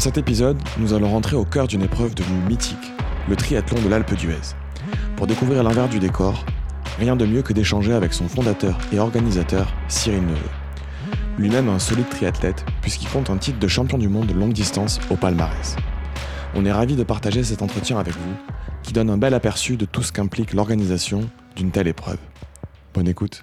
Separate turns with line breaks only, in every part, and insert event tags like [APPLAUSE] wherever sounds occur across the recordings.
Dans cet épisode, nous allons rentrer au cœur d'une épreuve devenue mythique, le triathlon de l'Alpe d'Huez. Pour découvrir l'envers du décor, rien de mieux que d'échanger avec son fondateur et organisateur, Cyril Neveu. Lui-même un solide triathlète, puisqu'il compte un titre de champion du monde de longue distance au palmarès. On est ravi de partager cet entretien avec vous, qui donne un bel aperçu de tout ce qu'implique l'organisation d'une telle épreuve. Bonne écoute.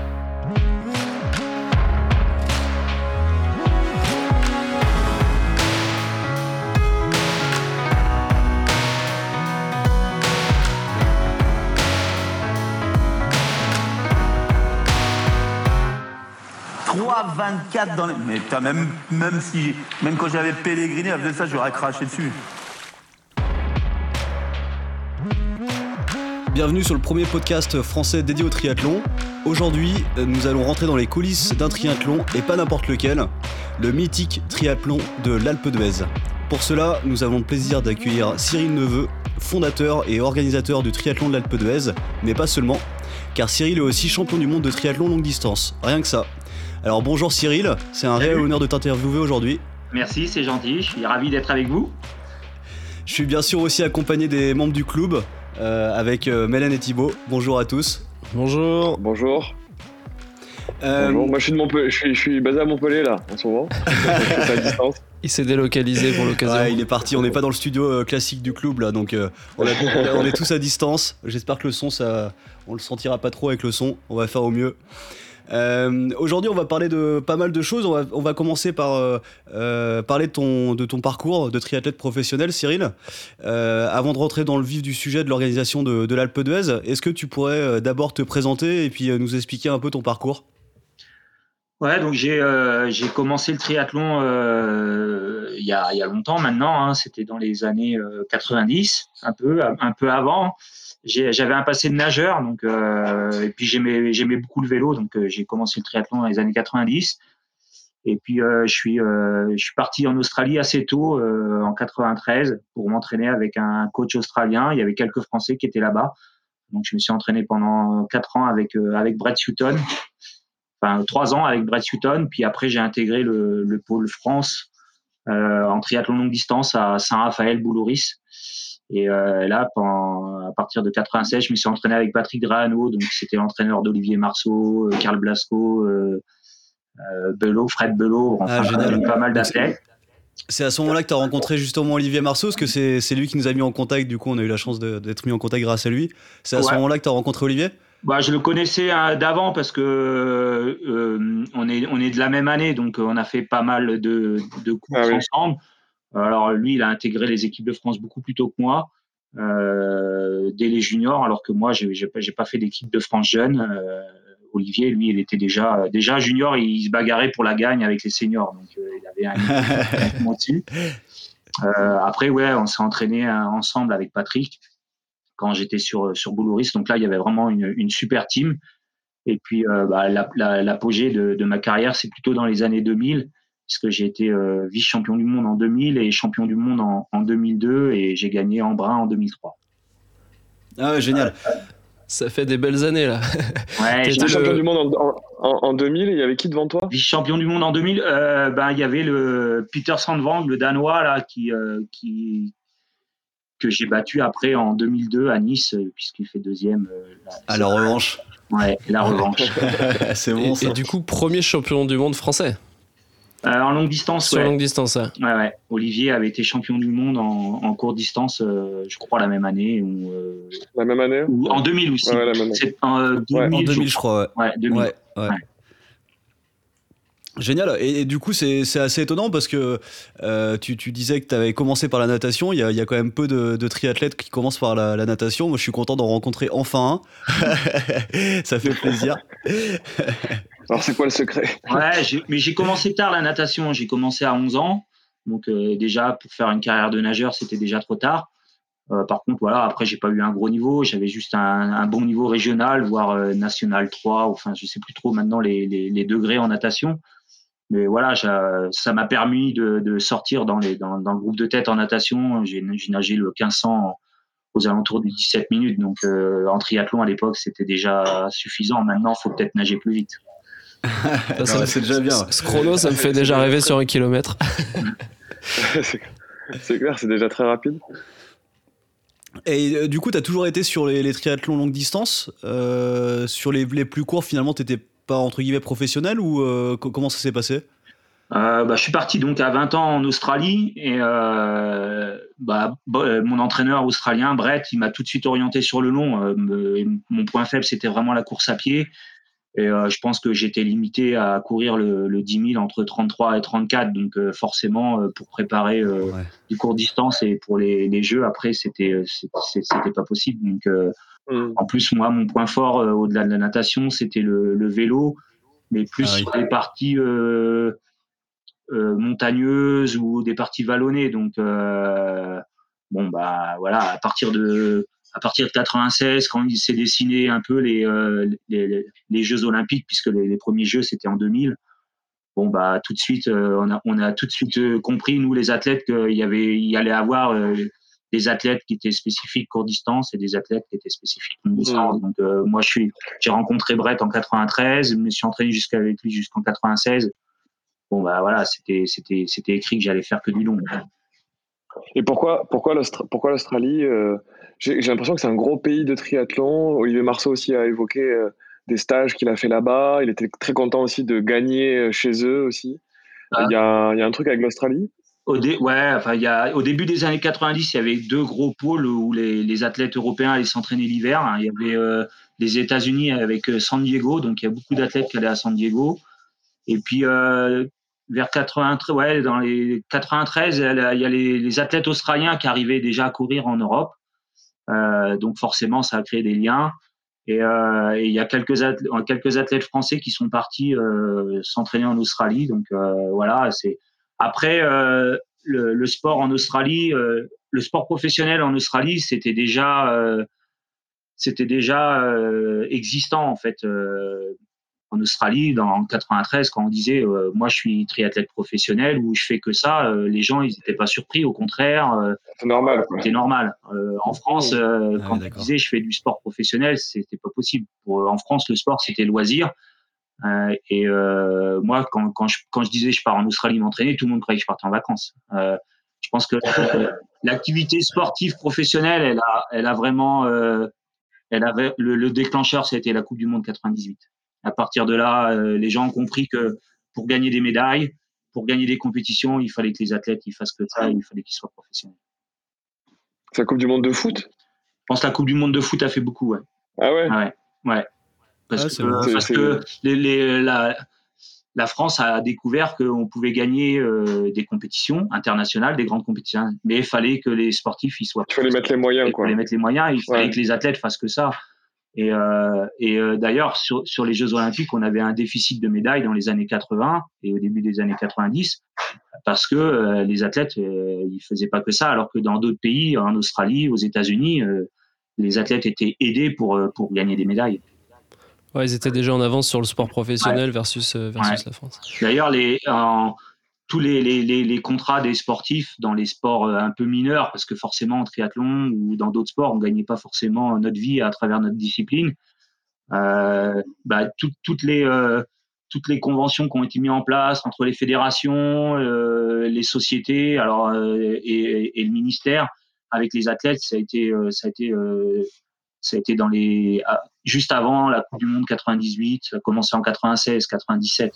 24 dans les... Mais putain, même, même, si, même quand j'avais pèleriné, avec ça, j'aurais craché dessus.
Bienvenue sur le premier podcast français dédié au triathlon. Aujourd'hui, nous allons rentrer dans les coulisses d'un triathlon et pas n'importe lequel, le mythique triathlon de l'Alpe d'Huez. Pour cela, nous avons le plaisir d'accueillir Cyril Neveu, fondateur et organisateur du triathlon de l'Alpe d'Huez, mais pas seulement, car Cyril est aussi champion du monde de triathlon longue distance. Rien que ça. Alors bonjour Cyril, c'est un réel honneur de t'interviewer aujourd'hui.
Merci, c'est gentil, je suis ravi d'être avec vous.
Je suis bien sûr aussi accompagné des membres du club, euh, avec euh, Mélène et Thibaut. Bonjour à tous.
Bonjour. Bonjour. Euh, moi je suis, de je, suis, basé à Montpellier là en ce moment. [LAUGHS] à
distance. Il s'est délocalisé pour l'occasion.
il est parti, on n'est pas dans le studio classique du club là, donc on, on, est tous à distance. J'espère que le son, ça, on le sentira pas trop avec le son, on va faire au mieux. Euh, aujourd'hui, on va parler de pas mal de choses. On va, commencer par euh, euh, parler de ton, parcours de triathlète professionnel, Cyril. avant de rentrer dans le vif du sujet de l'organisation de, l'Alpe d'Huez, est-ce que tu pourrais d'abord te présenter et puis nous expliquer un peu ton parcours?
Ouais, donc j'ai commencé le triathlon il y, a, longtemps maintenant. Hein. C'était dans les années 90, un peu un peu avant j'avais un passé de nageur, donc euh, et puis j'aimais j'aimais beaucoup le vélo, donc euh, j'ai commencé le triathlon dans les années 90. Et puis euh, je suis euh, je suis parti en Australie assez tôt, euh, en 93, pour m'entraîner avec un coach australien. Il y avait quelques Français qui étaient là-bas, donc je me suis entraîné pendant quatre ans avec avec Brett Sutton, enfin trois ans avec Brett Sutton. Puis après j'ai intégré le, le pôle France en triathlon longue distance à Saint-Raphaël-Boulouris. Et euh, là, à partir de 96, je me suis entraîné avec Patrick Drano, donc c'était l'entraîneur d'Olivier Marceau, euh, Karl Blasco, euh, Belot, Fred Belot, enfin, ah, pas mal d'athlètes.
C'est à ce moment-là que tu as rencontré justement Olivier Marceau, parce que c'est lui qui nous a mis en contact, du coup on a eu la chance d'être mis en contact grâce à lui. C'est à ce moment-là que tu as rencontré Olivier?
Bah, je le connaissais d'avant parce que on est on est de la même année, donc on a fait pas mal de, de courses ah ensemble. Alors lui, il a intégré les équipes de France beaucoup plus tôt que moi, euh, dès les juniors, alors que moi, j'ai pas, pas fait d'équipe de France jeune. Euh, Olivier, lui, il était déjà déjà junior, il se bagarrait pour la gagne avec les seniors, donc euh, il avait un [LAUGHS] dessus. Euh, après, ouais, on s'est entraîné ensemble avec Patrick quand j'étais sur sur Boulouris. Donc là, il y avait vraiment une, une super team. Et puis, euh, bah, l'apogée de, de ma carrière, c'est plutôt dans les années 2000 puisque j'ai été euh, vice-champion du monde en 2000 et champion du monde en, 2002 et j'ai gagné en brun en 2003.
Ah génial.
Ça fait des belles années là.
Ouais, vice champion du monde en, 2000 il y avait qui devant toi?
Vice-champion du monde en 2000, euh, ben, il y avait le Peter Sandvang, le Danois là, qui, euh, qui, que j'ai battu après en 2002 à Nice, puisqu'il fait deuxième.
à la revanche.
Ouais, la revanche. [LAUGHS]
C'est bon.
et, du coup, premier champion du monde français.
Euh, en longue distance,
Sur longue distance, ouais.
ouais. Olivier avait été champion du monde en, en courte distance, euh, je crois, la même année. Ou,
euh, la même année
ou En 2000 aussi.
Ouais, la même
année. En, 2000,
en 2000, je crois.
Ouais, 2000. Ouais,
Génial. Et, du coup, c'est assez étonnant parce que euh, tu, tu, disais que tu avais commencé par la natation. Il y a, il y a quand même peu de, de, triathlètes qui commencent par la, la, natation. Moi, je suis content d'en rencontrer enfin un. [LAUGHS] Ça fait plaisir.
Alors, c'est quoi le secret?
Ouais, mais j'ai commencé tard la natation. J'ai commencé à 11 ans. Donc, euh, déjà, pour faire une carrière de nageur, c'était déjà trop tard. Euh, par contre, voilà, après, j'ai pas eu un gros niveau. J'avais juste un, bon niveau régional, voire euh, national 3. Enfin, je sais plus trop maintenant les, degrés en natation mais voilà, ça m'a permis de, sortir dans, le groupe de tête en natation. J'ai nagé le 1500 aux alentours de 17 minutes. Donc en triathlon à l'époque, c'était déjà suffisant. Maintenant, il faut peut-être nager plus vite. [LAUGHS]
ça, c'est déjà bien. Ce chrono, ça me fait déjà rêver sur un kilomètre. [LAUGHS]
c'est clair, c'est déjà très rapide.
Et euh, du coup, tu as toujours été sur les, triathlons longue distance. Euh, sur les, les, plus courts, finalement, tu étais entre guillemets professionnel ou euh, comment ça s'est passé?
Euh, bah, je suis parti donc à 20 ans en Australie et euh, bah, mon entraîneur australien Brett il m'a tout de suite orienté sur le long. mon point faible c'était vraiment la course à pied et je pense que j'étais limité à courir le, le, 10 000 entre 33 et 34 donc forcément pour préparer du court distance et pour les, les jeux après c'était c'était pas possible. Donc Mm. En plus, moi, mon point fort euh, au-delà de la natation, c'était le, vélo, mais plus ah sur des parties euh, euh, montagneuses ou des parties vallonnées. Donc, bon, bah voilà, à partir de à partir de 96, quand il s'est dessiné un peu les, les, Jeux Olympiques, puisque les, premiers Jeux c'était en 2000. Bon bah tout de suite, on a on a tout de suite compris nous les athlètes qu'il y avait il y allait avoir des athlètes qui étaient spécifiques court distance et des athlètes qui étaient spécifiques longue distance. Mmh. Donc euh, moi je suis j'ai rencontré Brett en 93, je me suis entraîné jusqu'avec lui jusqu'en 96. Bon bah voilà, c'était c'était c'était écrit que j'allais faire que du long.
Et pourquoi pourquoi pourquoi l'Australie euh, J'ai l'impression que c'est un gros pays de triathlon. Olivier Marceau aussi a évoqué euh, des stages qu'il a fait là-bas. Il était très content aussi de gagner chez eux aussi. Ah. Il y, a, il y a un truc avec l'Australie
au, ouais, enfin, il y a, au début des années 90, il y avait deux gros pôles où les, les athlètes européens allaient s'entraîner l'hiver. Il y avait euh, les États-Unis avec euh, San Diego, donc il y a beaucoup d'athlètes qui allaient à San Diego. Et puis euh, vers 93, ouais, dans les 93, il y a les, les, athlètes australiens qui arrivaient déjà à courir en Europe. Euh, donc forcément, ça a créé des liens. Et, euh, il y a quelques athlètes, quelques athlètes français qui sont partis s'entraîner en Australie. Donc voilà, c'est après, euh, le, sport en Australie, euh, le sport professionnel en Australie, c'était déjà, euh, c'était déjà existant en fait en Australie, dans 93, quand on disait moi je suis triathlète professionnel ou je fais que ça, les gens ils n'étaient pas surpris, au contraire.
c'est normal.
C'était normal. en France, ah quand on disait je fais du sport professionnel, c'était pas possible. en France, le sport c'était loisir. Euh, et euh, moi, quand, quand, je, quand je disais je pars en Australie m'entraîner, tout le monde croyait que je partais en vacances. Euh, je pense que l'activité sportive professionnelle, elle a, elle a vraiment, elle avait le, le déclencheur, c'était la Coupe du Monde 98. À partir de là, les gens ont compris que pour gagner des médailles, pour gagner des compétitions, il fallait que les athlètes ils fassent que ça, il fallait qu'ils soient professionnels.
C'est la Coupe du Monde de foot?
Je pense que la Coupe du Monde de foot a fait beaucoup, ouais.
Ah ouais?
Ouais. ouais. Parce que, la, France a découvert qu'on pouvait gagner euh, des compétitions internationales, des grandes compétitions, mais il fallait que les sportifs y soient.
Il fallait mettre les moyens, quoi.
Il fallait mettre les moyens, il fallait que les athlètes fassent que ça. Et, euh, euh, d'ailleurs, sur, les Jeux Olympiques, on avait un déficit de médailles dans les années 80 et au début des années 90 parce que les athlètes, ils faisaient pas que ça, alors que dans d'autres pays, en Australie, aux États-Unis, les athlètes étaient aidés pour, pour gagner des médailles.
Ouais, ils étaient déjà en avance sur le sport professionnel versus, euh, versus la France.
D'ailleurs, les, tous les, contrats des sportifs dans les sports euh, un peu mineurs, parce que forcément en triathlon ou dans d'autres sports, on ne gagnait pas forcément notre vie à travers notre discipline. Euh, bah, toutes, les, euh, toutes les conventions qui ont été mises en place entre les fédérations, les sociétés alors, et, le ministère avec les athlètes, ça a été dans les ah, juste avant la Coupe du Monde 98, ça a commencé en 96, 97.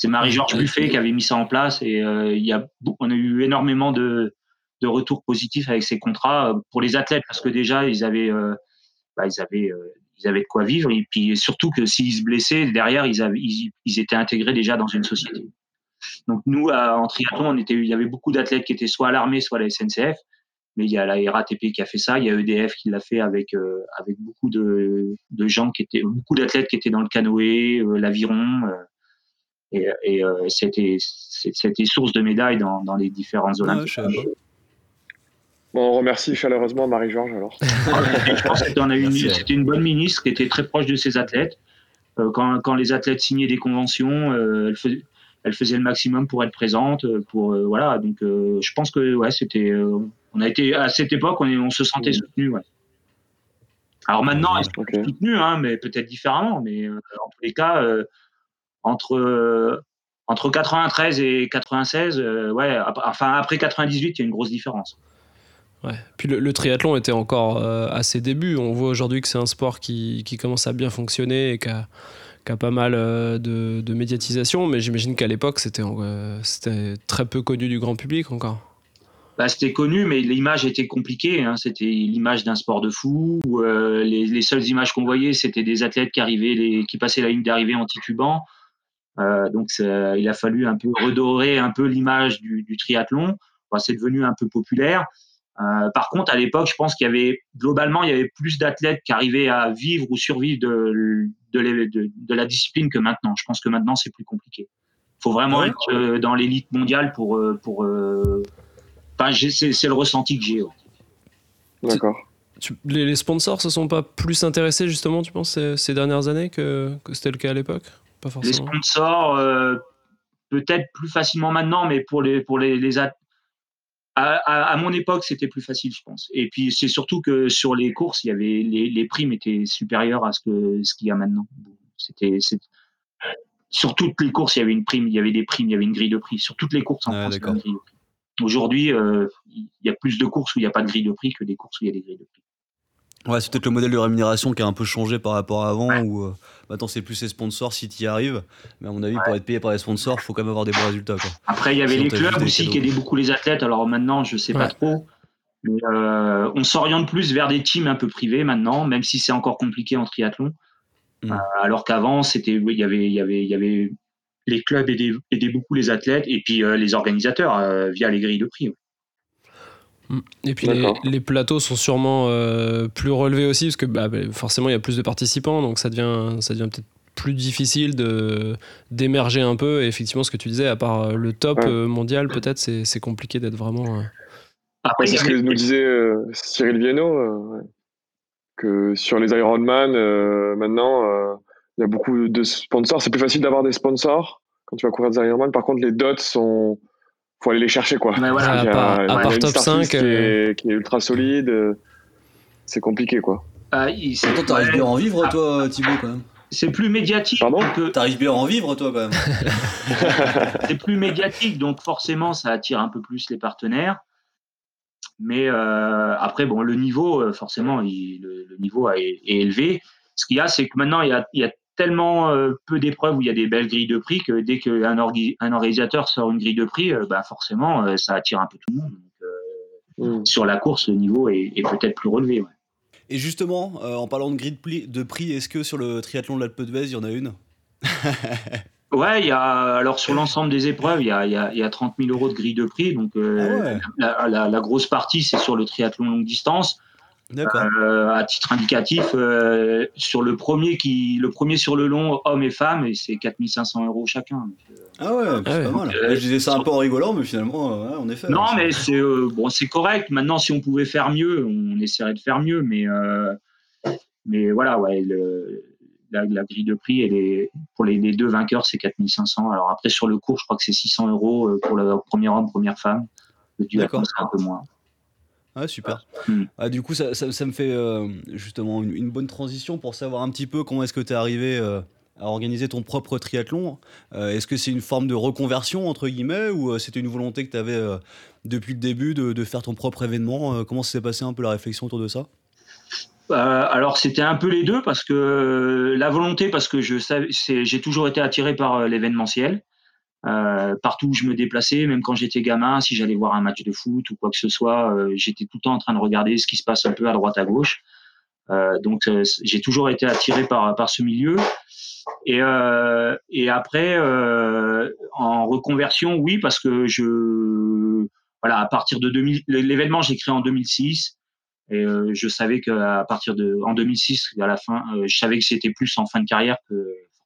C'est Marie-Georges Buffet qui avait mis ça en place et euh, il y a, on a eu énormément de, de retours positifs avec ces contrats euh, pour les athlètes parce que déjà ils avaient, euh, bah, ils avaient ils avaient de quoi vivre et puis surtout que s'ils se blessaient derrière ils avaient ils, étaient intégrés déjà dans une société. Donc nous en triathlon on était il y avait beaucoup d'athlètes qui étaient soit à l'armée soit à la SNCF mais il y a la RATP qui a fait ça, il y a EDF qui l'a fait avec avec beaucoup de, de gens qui étaient beaucoup d'athlètes qui étaient dans le canoë, l'aviron et, et c'était c'était source de médailles dans, dans les différentes Olympiques.
Bon, on remercie chaleureusement Marie-Georges alors. [LAUGHS]
je pense que c'était une bonne ministre qui était très proche de ses athlètes. Euh, quand, quand, les athlètes signaient des conventions, euh, elle, faisait, elle, faisait, le maximum pour être présente. Pour euh, voilà, donc je pense que ouais, c'était. on a été à cette époque, on, on se sentait soutenu. Ouais. Alors maintenant, ils sont okay. soutenus, hein, mais peut-être différemment. Mais en tous les cas, entre entre 93 et 96, ouais, enfin après 98, il y a une grosse différence.
Ouais. Puis le, triathlon était encore euh, à ses débuts. On voit aujourd'hui que c'est un sport qui, qui, commence à bien fonctionner et qui a, qui a pas mal euh, de, de, médiatisation, mais j'imagine qu'à l'époque, c'était euh, c'était très peu connu du grand public encore.
Bah, c'était connu, mais l'image était compliquée. Hein. C'était l'image d'un sport de fou. Où, les, les, seules images qu'on voyait, c'était des athlètes qui arrivaient, les, qui passaient la ligne d'arrivée en titubant. Donc il a fallu un peu redorer un peu l'image du, du, triathlon. c'est devenu un peu populaire. Euh, par contre, à l'époque, je pense qu'il y avait globalement, il y avait plus d'athlètes qui arrivaient à vivre ou survivre de, de, la discipline que maintenant. Je pense que maintenant, c'est plus compliqué. Il faut vraiment être euh, dans l'élite mondiale pour. Euh, enfin, c'est le ressenti que j'ai.
D'accord.
Les, les, sponsors se sont pas plus intéressés justement, tu penses, ces, dernières années que, que c'était le cas à l'époque?
Pas forcément. Les sponsors, peut-être plus facilement maintenant, mais pour les, pour les, les, à, mon époque, c'était plus facile, je pense. Et puis, c'est surtout que sur les courses, il y avait les, les primes étaient supérieures à ce que ce qu'il y a maintenant. C'était sur toutes les courses, il y avait une prime, il y avait des primes, il y avait une grille de prix. Sur toutes les courses en France, Aujourd'hui, euh, il y a plus de courses où il n'y a pas de grille de prix que des courses où il y a des grilles de prix.
Ouais, c'est peut-être le modèle de rémunération qui a un peu changé par rapport à avant, où euh, maintenant c'est plus les sponsors si tu y arrives. Mais à mon avis, pour être payé par les sponsors, il faut quand même avoir des bons résultats. Quoi.
Après, il y avait les clubs aussi qui aidaient beaucoup les athlètes. Alors maintenant, je sais pas trop. Mais euh, on s'oriente plus vers des teams un peu privés maintenant, même si c'est encore compliqué en triathlon. Hmm. Euh, alors qu'avant, c'était, il y avait, il y avait, il y avait les clubs aidaient, aidaient beaucoup les athlètes et puis les organisateurs via les grilles de prix.
Mm. Et puis les, plateaux sont sûrement euh, plus relevés aussi, parce que bah, bah, forcément il y a plus de participants, donc ça devient, ça devient peut-être plus difficile de d'émerger un peu. Et effectivement, ce que tu disais, à part euh, le top euh, mondial, peut-être c'est compliqué d'être vraiment.
c'est ce que nous disait Cyril Viennot, que sur les Ironman, maintenant, il y a beaucoup de sponsors. C'est plus facile d'avoir des sponsors quand tu vas courir des Ironman. Par contre, les dots sont faut aller les chercher quoi.
Mais voilà, à, part, top 5
qui, est, qui, est, ultra solide, euh, c'est compliqué quoi.
Ah, Attends, t'arrives bien à en vivre toi Thibaut quand même.
C'est plus médiatique.
Pardon
que... T'arrives bien à en vivre toi quand
même. [LAUGHS] c'est plus médiatique donc forcément ça attire un peu plus les partenaires. Mais euh, après bon le niveau euh, forcément il, le, niveau est, élevé. Ce qu'il y a c'est que maintenant il y a, il y a tellement euh, peu d'épreuves où il y a des belles grilles de prix que dès qu'un un organisateur sort une grille de prix, euh, bah forcément, euh, ça attire un peu tout le monde. Mm. Sur la course, le niveau est, peut-être plus relevé.
Et justement, en parlant de grille de prix, est-ce que sur le triathlon de l'Alpe d'Huez, il y en a une? [LAUGHS]
Ouais, il y a, alors sur l'ensemble des épreuves, il y a, il y a, 30 000 euros de grille de prix. Donc ah la, grosse partie, c'est sur le triathlon longue distance. Euh, à titre indicatif, euh, sur le premier qui, le premier sur le long, hommes et femmes, et c'est 4500 euros chacun.
Euh, ah ouais, c'est pas mal. je disais ça un peu en rigolant, mais finalement, en effet.
Non, mais c'est bon, c'est correct. Maintenant, si on pouvait faire mieux, on essaierait de faire mieux, mais mais voilà, ouais, le, la, grille de prix, elle est, pour les, deux vainqueurs, c'est 4500. Alors après, sur le cours, je crois que c'est 600 euros pour le premier homme, première femme. Le duathlon, c'est un peu moins.
Ah, super. Hmm. Ah, du coup, ça, ça, me fait euh, justement une, bonne transition pour savoir un petit peu comment est-ce que tu es arrivé euh, à organiser ton propre triathlon. Euh, est-ce que c'est une forme de reconversion, entre guillemets, ou c'était une volonté que tu avais depuis le début de, de, faire ton propre événement? Comment s'est passé un peu la réflexion autour de ça?
Alors c'était un peu les deux parce que la volonté parce que je j'ai toujours été attiré par l'événementiel euh, partout où je me déplaçais, même quand j'étais gamin, si j'allais voir un match de foot ou quoi que ce soit, euh, j'étais tout le temps en train de regarder ce qui se passe un peu à droite à gauche. donc j'ai toujours été attiré par par ce milieu. Et, et après, en reconversion, oui, parce que je voilà, à partir de 2000, l'événement j'ai créé en 2006. Et je savais qu'à partir de en 2006, à la fin, je savais que c'était plus en fin de carrière que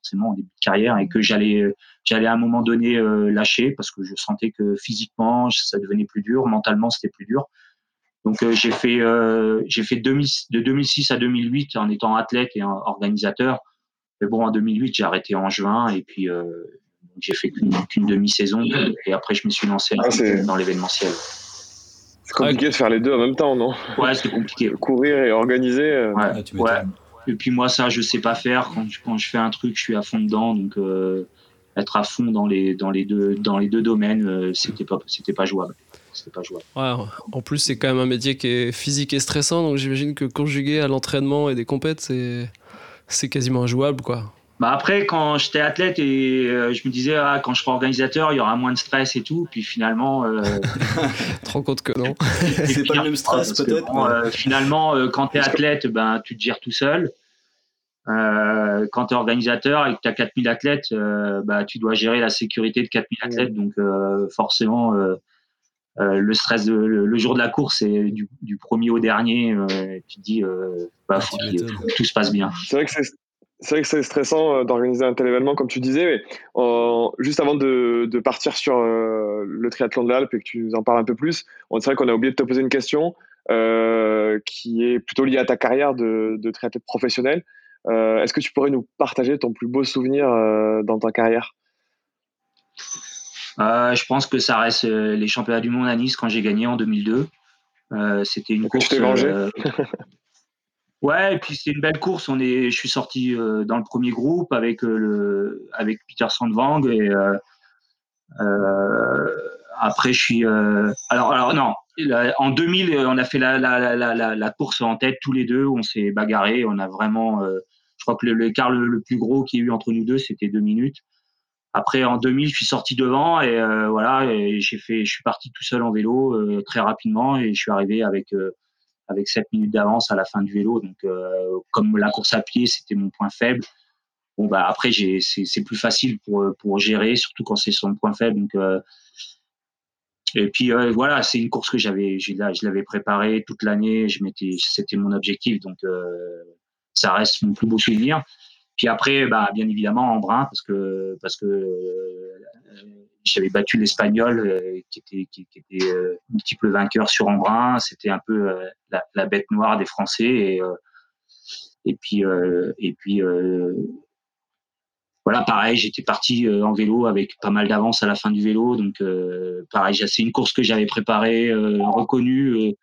forcément en début de carrière et que j'allais j'allais à un moment donné lâcher parce que je sentais que physiquement ça devenait plus dur, mentalement c'était plus dur. Donc j'ai fait j'ai fait de 2006 à 2008 en étant athlète et organisateur. Mais bon en 2008 j'ai arrêté en juin et puis j'ai fait qu'une demi-saison et après je me suis lancé ah, dans l'événementiel.
C'est compliqué de faire les deux en même temps, non?
Ouais, c'est compliqué.
Courir et organiser. Euh.
Ouais, Et puis moi, ça, je sais pas faire. Quand, je fais un truc, je suis à fond dedans. Donc, euh, être à fond dans les, deux, domaines, euh, c'était pas, jouable.
En plus, c'est quand même un métier qui est physique et stressant. Donc, j'imagine que conjugué à l'entraînement et des compètes, c'est quasiment injouable, quoi.
Bah après, quand j'étais athlète et euh, je me disais, ah, quand je serai organisateur, il y aura moins de stress et tout. Puis finalement. Euh, [LAUGHS]
tu te rends compte que non. [LAUGHS]
c'est pas le même stress, peut-être.
Euh, finalement, quand tu es athlète, ben, tu te gères tout seul. quand tu es organisateur et que tu as 4000 athlètes, bah, tu dois gérer la sécurité de 4000 athlètes. Donc, forcément, le stress de, le, jour de la course, c'est du, du, premier au dernier. tu te dis, bah, faut, que tout se passe bien.
C'est vrai que c'est c'est vrai que c'est stressant euh, d'organiser un tel événement, comme tu disais, mais juste avant de, partir sur euh, le triathlon de l'Alpe et que tu nous en parles un peu plus, c'est vrai qu'on a oublié de te poser une question euh, qui est plutôt liée à ta carrière de, de triathlète professionnel. Est-ce que tu pourrais nous partager ton plus beau souvenir dans ta carrière?
Je pense que ça reste les championnats du monde à Nice quand j'ai gagné en 2002. C'était une course.
Tu t'es [LAUGHS]
Ouais, et puis c'est une belle course. On est, je suis sorti euh, dans le premier groupe avec euh, le, avec Peter Sandvang et euh, après je suis. alors, alors non, en 2000, on a fait la, la, la, la, course en tête tous les deux. On s'est bagarré. On a vraiment. je crois que l'écart le, le, plus gros qu'il y a eu entre nous deux, c'était deux minutes. Après, en 2000, je suis sorti devant et voilà, j'ai fait, je suis parti tout seul en vélo très rapidement et je suis arrivé avec avec 7 minutes d'avance à la fin du vélo. Donc, euh, comme la course à pied, c'était mon point faible. Bon, bah, après, c'est plus facile pour, pour gérer, surtout quand c'est son point faible. Euh, et puis, euh, voilà, c'est une course que j'avais, je l'avais préparée toute l'année. Je c'était mon objectif. Donc, ça reste mon plus beau souvenir. Puis après, bah, bien évidemment, en brun, parce que, parce que j'avais battu l'Espagnol euh, qui était, qui, était euh, multiple vainqueur sur Embrun. C'était un peu euh, la, bête noire des Français. Et, et puis, et puis voilà, pareil, j'étais parti en vélo avec pas mal d'avance à la fin du vélo. Donc, pareil, c'est une course que j'avais préparée, reconnue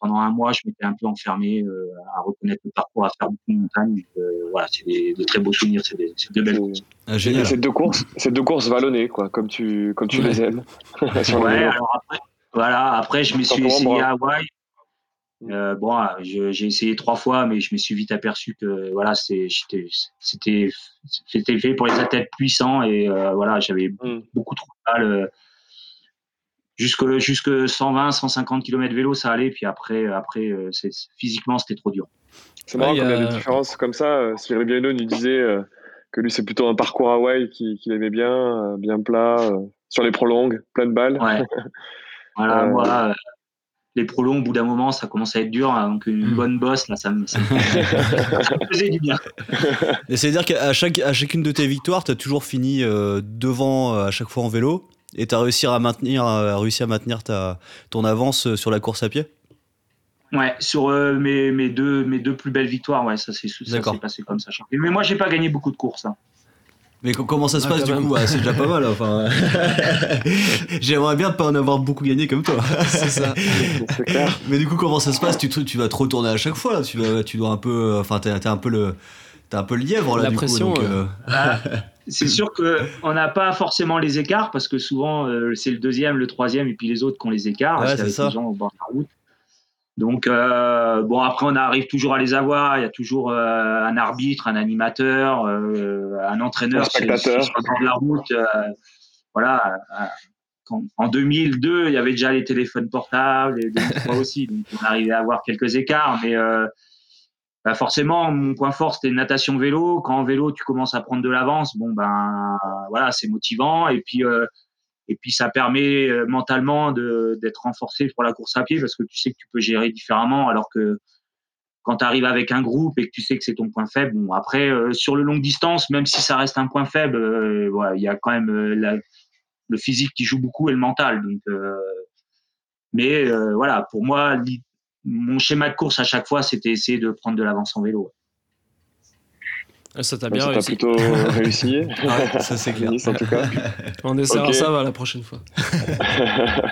pendant un mois, je m'étais un peu enfermé euh, à reconnaître le parcours, à faire beaucoup de montagnes. Euh, voilà, c'est des, de très beaux souvenirs, c'est de belles courses.
Ah, génial. Ces deux courses, ces deux courses vallonnées, quoi, comme tu, comme tu les aimes. [LAUGHS]
ouais, alors après, voilà, après je me suis essayé à Hawaï. Euh, bon, j'ai essayé trois fois, mais je me suis vite aperçu que voilà, c'était c'était fait pour les athlètes puissants et euh, voilà, j'avais mm. beaucoup trop de mal jusque, jusque 120, 150 km vélo, ça allait. Puis après, après euh, physiquement, c'était trop dur.
C'est marrant qu'il y a des différences comme ça. Euh, Cyril Biano nous disait euh, que lui, c'est plutôt un parcours Hawaï qu'il aimait bien, bien plat, sur les prolongues, plein de balles.
Ouais. [LAUGHS] voilà, moi, les prolongues, au bout d'un moment, ça commence à être dur. Hein, donc, une hmm. bonne bosse, là, ça me, [LAUGHS] faisait du bien.
C'est-à-dire qu'à chaque, à chacune de tes victoires, tu as toujours fini devant à chaque fois en vélo? Et tu as réussi à maintenir, réussi à maintenir ta, ton avance sur la course à pied?
Ouais, sur euh, mes, mes, deux, mes deux plus belles victoires, ouais, ça s'est passé comme ça. Mais moi, j'ai pas gagné beaucoup de courses. Hein.
Mais comment ça se ah, passe du coup? C'est déjà pas mal. Enfin, [LAUGHS] j'aimerais bien pas en avoir beaucoup gagné comme toi.
C'est ça. [LAUGHS]
Mais du coup, comment ça se passe? Tu, tu vas te retourner à chaque fois. Tu, vas, tu dois un peu. Enfin, t'es un peu le. T'es un peu le lièvre là.
La pression.
coup,
euh.
Ah, [LAUGHS] c'est sûr qu'on n'a pas forcément les écarts parce que souvent euh, c'est le deuxième, le troisième et puis les autres qui ont les écarts.
c'est ça.
Les gens au bord de la route. Donc euh, bon après on arrive toujours à les avoir. Il y a toujours euh, un arbitre, un animateur, un entraîneur
sur le
bord de la route. voilà. en 2002, il y avait déjà les téléphones portables, et 2003 [LAUGHS] aussi, donc on arrivait à avoir quelques écarts, mais bah forcément, mon point fort, c'était natation vélo. Quand en vélo, tu commences à prendre de l'avance, bon, ben voilà, c'est motivant. Et puis, euh, et puis ça permet euh, mentalement d'être renforcé pour la course à pied parce que tu sais que tu peux gérer différemment. Alors que quand tu arrives avec un groupe et que tu sais que c'est ton point faible, bon, après, euh, sur le longue distance, même si ça reste un point faible, voilà, il y a quand même le physique qui joue beaucoup et le mental. Donc, mais voilà, pour moi, mon schéma de course à chaque fois, c'était essayer de prendre de l'avance en vélo.
Ah, ça t'a bien
ça
réussi.
plutôt [LAUGHS] réussi.
ça c'est clair.
en tout cas. [LAUGHS]
On essaiera
Ok.
ça va, la prochaine fois. [LAUGHS]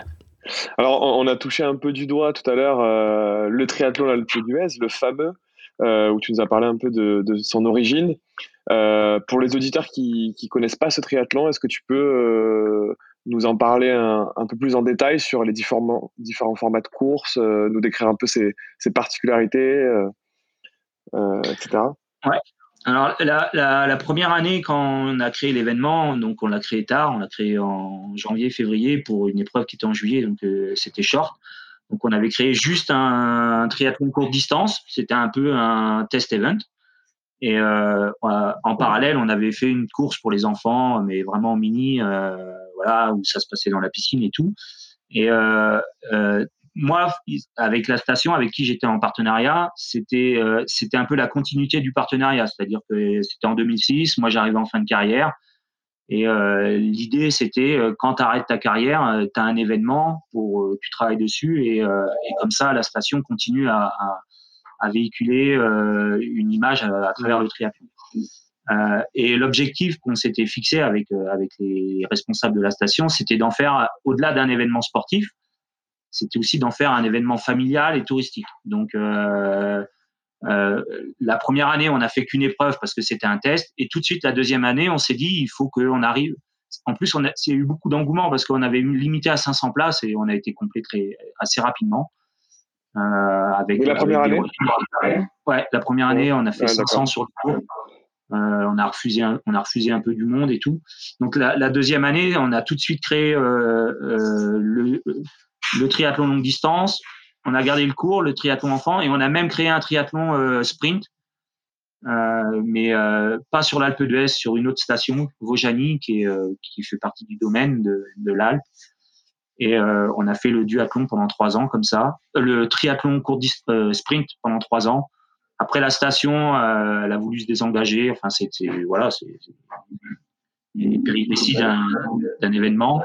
Alors, on on a touché un peu du doigt tout à l'heure euh, le triathlon Alpe d'Huez, le fameux, euh, où tu nous as parlé un peu de, de son origine. Euh, pour les auditeurs qui ne connaissent pas ce triathlon, est-ce que tu peux euh, nous en parler un, peu plus en détail sur les différents, formats de course, euh, nous décrire un peu ses, particularités, euh, euh, etc.
Alors, la, première année, quand on a créé l'événement, donc on l'a créé tard, on l'a créé en janvier, février pour une épreuve qui était en juillet, donc c'était short. Donc, on avait créé juste un, un triathlon courte distance. C'était un peu un test event. Et en parallèle, on avait fait une course pour les enfants, mais vraiment mini, voilà, où ça se passait dans la piscine et tout. Et euh, euh, moi, avec la station avec qui j'étais en partenariat, c'était euh, c'était un peu la continuité du partenariat, c'est-à-dire que c'était en 2006, moi j'arrivais en fin de carrière, et euh, l'idée c'était euh, quand tu arrêtes ta carrière, tu as un événement pour euh, tu travailles dessus et, euh, et comme ça la station continue à, à, à véhiculer euh, une image à, à travers le triathlon. Euh, et l'objectif qu'on s'était fixé avec euh, avec les responsables de la station, c'était d'en faire au-delà d'un événement sportif, c'était aussi d'en faire un événement familial et touristique. Donc euh, la première année, on n'a fait qu'une épreuve parce que c'était un test, et tout de suite la deuxième année, on s'est dit il faut qu'on arrive. En plus, on a, il y a eu beaucoup d'engouement parce qu'on avait limité à 500 places et on a été complet très, assez rapidement. Avec,
la première année?
Ouais, la première année, on a fait
Ouais,
500
d'accord.
sur le cours. Euh, on a refusé, un, on a refusé un peu du monde et tout. Donc la, deuxième année, on a tout de suite créé euh, euh, le, triathlon longue distance. On a gardé le cours, le triathlon enfant, et on a même créé un triathlon sprint, mais pas sur l'Alpe d'Huez, sur une autre station, Vaujany, qui, fait partie du domaine de, de l'Alpe. Et on a fait le duathlon pendant trois ans comme ça, le triathlon court sprint pendant trois ans. Après la station, euh, elle a voulu se désengager. Enfin, c'était voilà, c'est les péripéties d'un événement.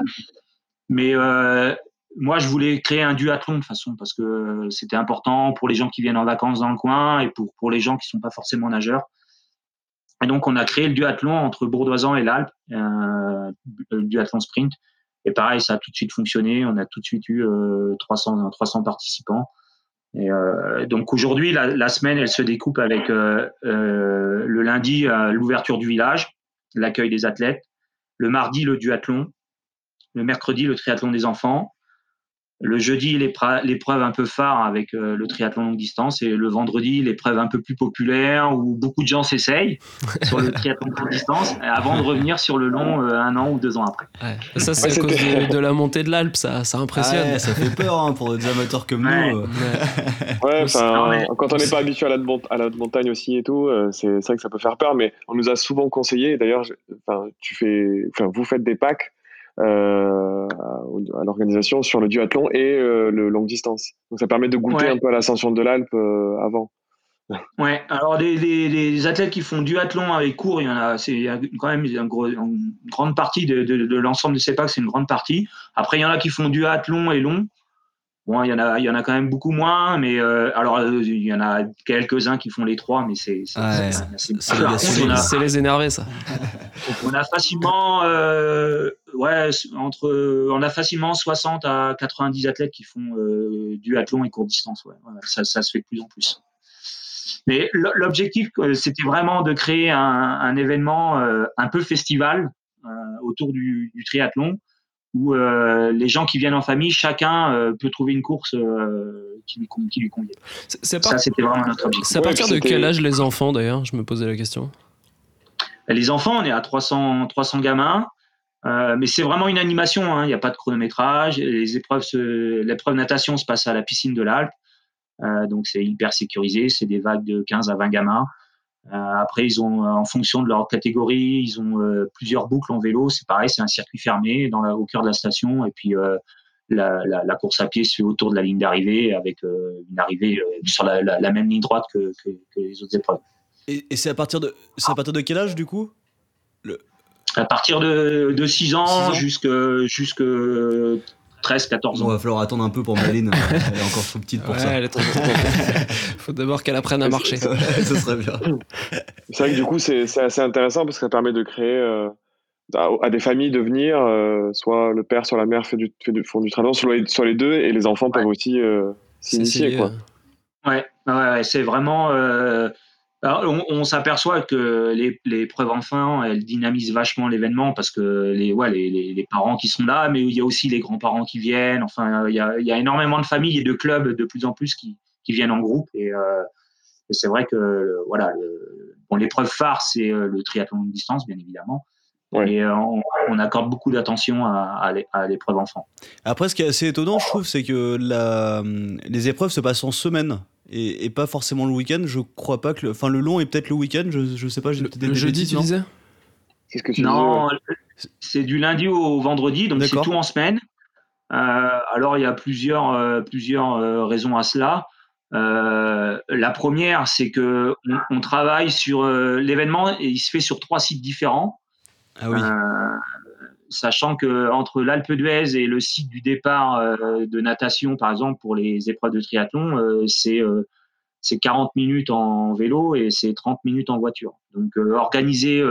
Mais euh, moi, je voulais créer un duathlon de façon parce que c'était important pour les gens qui viennent en vacances dans le coin et pour pour les gens qui sont pas forcément nageurs. Et donc, on a créé le duathlon entre Bourdoisan et l'Alpe, euh, le duathlon sprint. Et pareil, ça a tout de suite fonctionné. On a tout de suite eu euh, 300, 300 participants. Et euh, donc aujourd'hui, la, semaine, elle se découpe avec euh, euh, le lundi l'ouverture du village, l'accueil des athlètes, le mardi le duathlon, le mercredi le triathlon des enfants, le jeudi l'épreuve un peu phare avec euh, le triathlon longue distance et le vendredi l'épreuve un peu plus populaire où beaucoup de gens s'essayent [LAUGHS] sur le triathlon longue distance avant de revenir sur le long euh, un an ou deux ans après.
Ouais. Ça c'est à cause de, de, la [LAUGHS] montée de l'Alpe, ça, ça impressionne.
Ouais, ça fait peur hein, pour des amateurs comme
Ouais.
nous. euh. [LAUGHS]
Ouais, enfin,
mais-
quand on n'est pas habitué à la, mont- à la montagne aussi et tout, euh, c'est vrai que ça peut faire peur, mais on nous a souvent conseillé, d'ailleurs, tu fais, vous faites des packs à, à l'organisation sur le duathlon et euh, le longue distance. Donc ça permet de goûter
Ouais.
un peu à l'ascension de l'Alpe euh, avant. [LAUGHS]
Ouais, alors les, les, les athlètes qui font duathlon avec cours, il y en a, c'est quand même gros- une grande partie de, de, de l'ensemble de ces packs, c'est une grande partie. Après, il y en a qui font duathlon et long. Bon, il y en a, il y en a quand même beaucoup moins, mais euh, alors euh, il y en a quelques-uns qui font les trois, mais c'est c'est-
Ouais,
c'est- c'est-
c'est-
par
c'est-
contre, on a-
C'est les énervés, ça.
on a facilement, euh, ouais, entre, on a facilement 60 à 90 athlètes qui font euh, duathlon et courte distance. Ouais. Ouais, ça, ça se fait de plus en plus. Mais l'objectif, euh, c'était vraiment de créer un, un événement euh, un peu festival euh, autour du, du triathlon, où euh, les gens qui viennent en famille, chacun euh, peut trouver une course euh, qui, lui, con- qui lui convient.
C'est
Ça, c'était vraiment notre objectif.
c'est à
Ouais,
partir de quel âge les enfants, d'ailleurs Je me posais la question.
Les enfants, on est à 300, 300 gamins. Euh, mais c'est vraiment une animation, hein. il n'y a pas de chronométrage. Les épreuves, se- l'épreuve natation se passe à la piscine de l'Alpe. donc c'est hyper sécurisé, c'est des vagues de 15 à 20 gamins. Après, ils ont, en fonction de leur catégorie, ils ont plusieurs boucles en vélo. C'est pareil, c'est un circuit fermé dans la, au cœur de la station. Et puis la, course à pied se fait autour de la ligne d'arrivée avec une arrivée sur la, même ligne droite que, les autres épreuves.
Et, c'est à partir de à partir de quel âge du coup?
À partir de, de 6 ans, jusqu'à jusque 13, 14 ans.
On va falloir attendre un peu pour Maline. [LAUGHS] elle est encore trop petite pour ça.
Il [LAUGHS] faut d'abord qu'elle apprenne à marcher.
ça serait bien.
C'est vrai que du coup, c'est assez intéressant parce que ça permet de créer euh, à, des familles de venir, euh, soit le père, soit la mère fait du, fait du, font du triathlon, soit, les deux, et les enfants peuvent aussi euh, s'initier. Quoi.
Ouais, ouais, c'est vraiment on, s'aperçoit que les, les, preuves enfants, elles dynamisent vachement l'événement parce que les, les, les, parents qui sont là, mais il y a aussi les grands-parents qui viennent. Enfin, il y, a, il énormément de familles et de clubs de plus en plus qui, viennent en groupe. Et, euh, c'est vrai que voilà, bon, l'épreuve phare, c'est euh, le triathlon de distance, bien évidemment. Et euh, on, accorde beaucoup d'attention à, à l'épreuve enfant.
Après, ce qui est assez étonnant, je trouve, c'est que la, les épreuves se passent en semaine et, pas forcément le week-end. Je crois pas que. Enfin, le long est peut-être le week-end, je, je sais pas.
Le, le jeudi, tu disais?
Ce que tu Non, c'est du lundi au vendredi, donc c'est tout en semaine. Euh, alors, il y a plusieurs, euh, plusieurs euh, raisons à cela. la première, c'est que on, travaille sur l'événement et il se fait sur trois sites différents.
Ah oui
sachant que entre l'Alpe d'Huez et le site du départ euh, de natation, par exemple, pour les épreuves de triathlon, euh, c'est c'est 40 minutes en vélo et c'est 30 minutes en voiture. Donc euh, organiser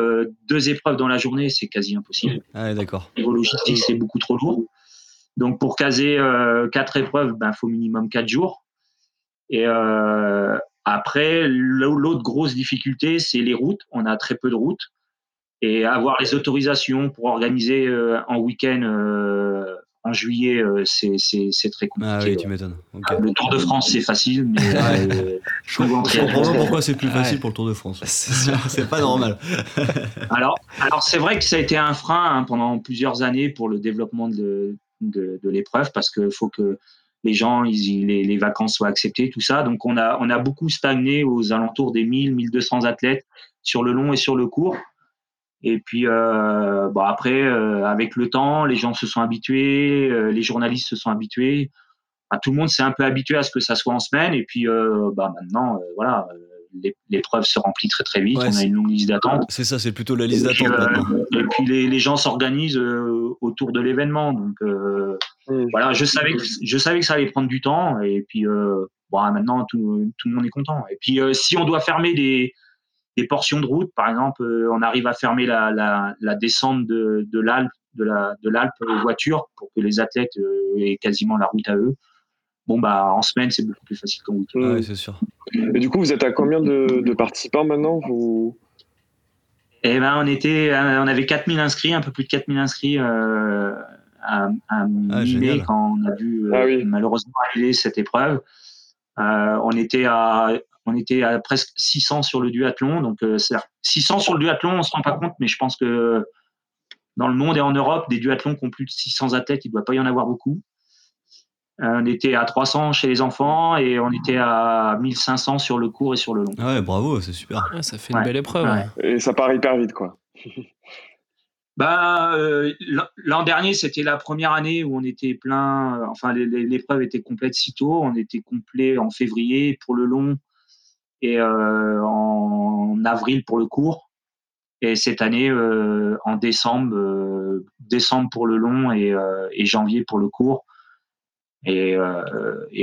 deux épreuves dans la journée, c'est quasi impossible.
Ah, d'accord.
Niveau logistique, c'est beaucoup trop lourd. Donc pour caser quatre épreuves, il ben, faut minimum quatre jours. Et après, l'autre grosse difficulté, c'est les routes. On a très peu de routes et avoir les autorisations pour organiser euh, en week-end euh, en juillet, euh, c'est très compliqué.
Ah oui, tu m'étonnes.
Le Tour de France, c'est facile, mais
je comprends pas pourquoi c'est plus facile pour le Tour de France. [LAUGHS] C'est pas normal. [LAUGHS]
alors, alors c'est vrai que ça a été un frein hein, pendant plusieurs années pour le développement de, de, l'épreuve, parce qu'il faut que les gens, ils, les, les, vacances soient acceptées, tout ça. Donc, on a, on a beaucoup stagné aux alentours des 1000, 1200 athlètes sur le long et sur le court. Et puis, euh, bon, après, euh, avec le temps, les gens se sont habitués, euh, les journalistes se sont habitués. tout le monde s'est un peu habitué à ce que ça soit en semaine. Et puis, bah, maintenant, voilà, l'épreuve se remplit très très vite. on a une longue liste d'attente.
C'est ça, c'est plutôt la liste d'attente.
et puis, les, les gens s'organisent autour de l'événement. Donc, mmh. voilà, je savais, que, je savais que ça allait prendre du temps. Et puis, bon, maintenant, tout, tout, le monde est content. Et puis, si on doit fermer des des portions de route. Par exemple, euh, on arrive à fermer la, la, descente de, de l'Alpe de la de l'Alpe aux voitures pour que les athlètes euh, aient quasiment la route à eux. Bon bah en semaine c'est beaucoup plus facile qu'en week-end.
Oui, c'est sûr.
Et du coup vous êtes à combien de, participants maintenant vous?
Eh ben on était on avait 4000 inscrits, un peu plus de 4000 inscrits euh, à, à ah, mai quand on a vu ah malheureusement arriver cette épreuve. on était à on était à presque 600 sur le duathlon. Donc, 600 euh, sur le duathlon, on se rend pas compte, mais je pense que dans le monde et en Europe, des duathlons qui ont plus de 600 athlètes, il ne doit pas y en avoir beaucoup. Euh, on était à 300 chez les enfants et on était à 1500 sur le court et sur le long.
Ah ouais, bravo, c'est super.
ça fait une belle épreuve.
Et ça part hyper vite, quoi. [LAUGHS]
Bah, euh, l'an dernier, c'était la première année où on était plein. Enfin, l'épreuve était complète si tôt. On était complet en février pour le long et euh, en avril pour le court. Et cette année, euh, en décembre, euh, décembre pour le long et, janvier pour le court. Et,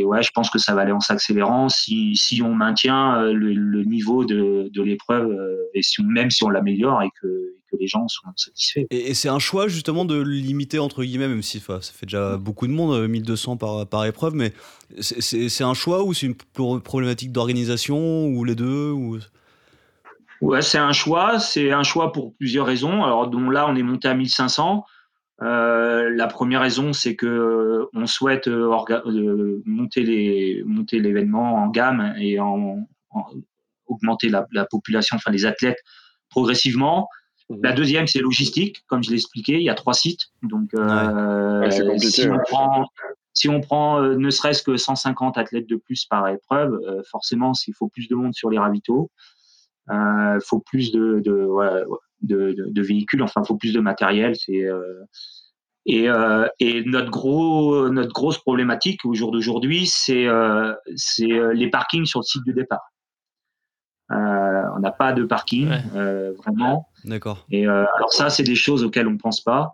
ouais, je pense que ça va aller en s'accélérant si, si, on maintient le, niveau de, de l'épreuve et si, même si on l'améliore et que, que les gens sont satisfaits.
Et, c'est un choix justement de limiter entre guillemets, même si ça fait déjà beaucoup de monde, 1200 par, par épreuve, mais c'est un choix ou c'est une problématique d'organisation ou les deux ou...
Ouais, c'est un choix. C'est un choix pour plusieurs raisons. Alors, dont là, on est monté à 1500. Euh, la première raison, c'est que on souhaite euh, euh, monter les monter l'événement en gamme et en, augmenter la, la, population, enfin les athlètes progressivement. Mhm. La deuxième, c'est logistique, comme je l'ai expliqué. Il y a trois sites. Donc, euh, si, on prend, si on prend ne serait-ce que 150 athlètes de plus par épreuve, forcément, s'il faut plus de monde sur les ravitaux, il faut plus de, de, véhicules, enfin, il faut plus de matériel. C'est et, et, notre gros notre grosse problématique au jour d'aujourd'hui, c'est c'est les parkings sur le site de départ. on n'a pas de parking vraiment.
D'accord.
Et alors ça, c'est des choses auxquelles on pense pas.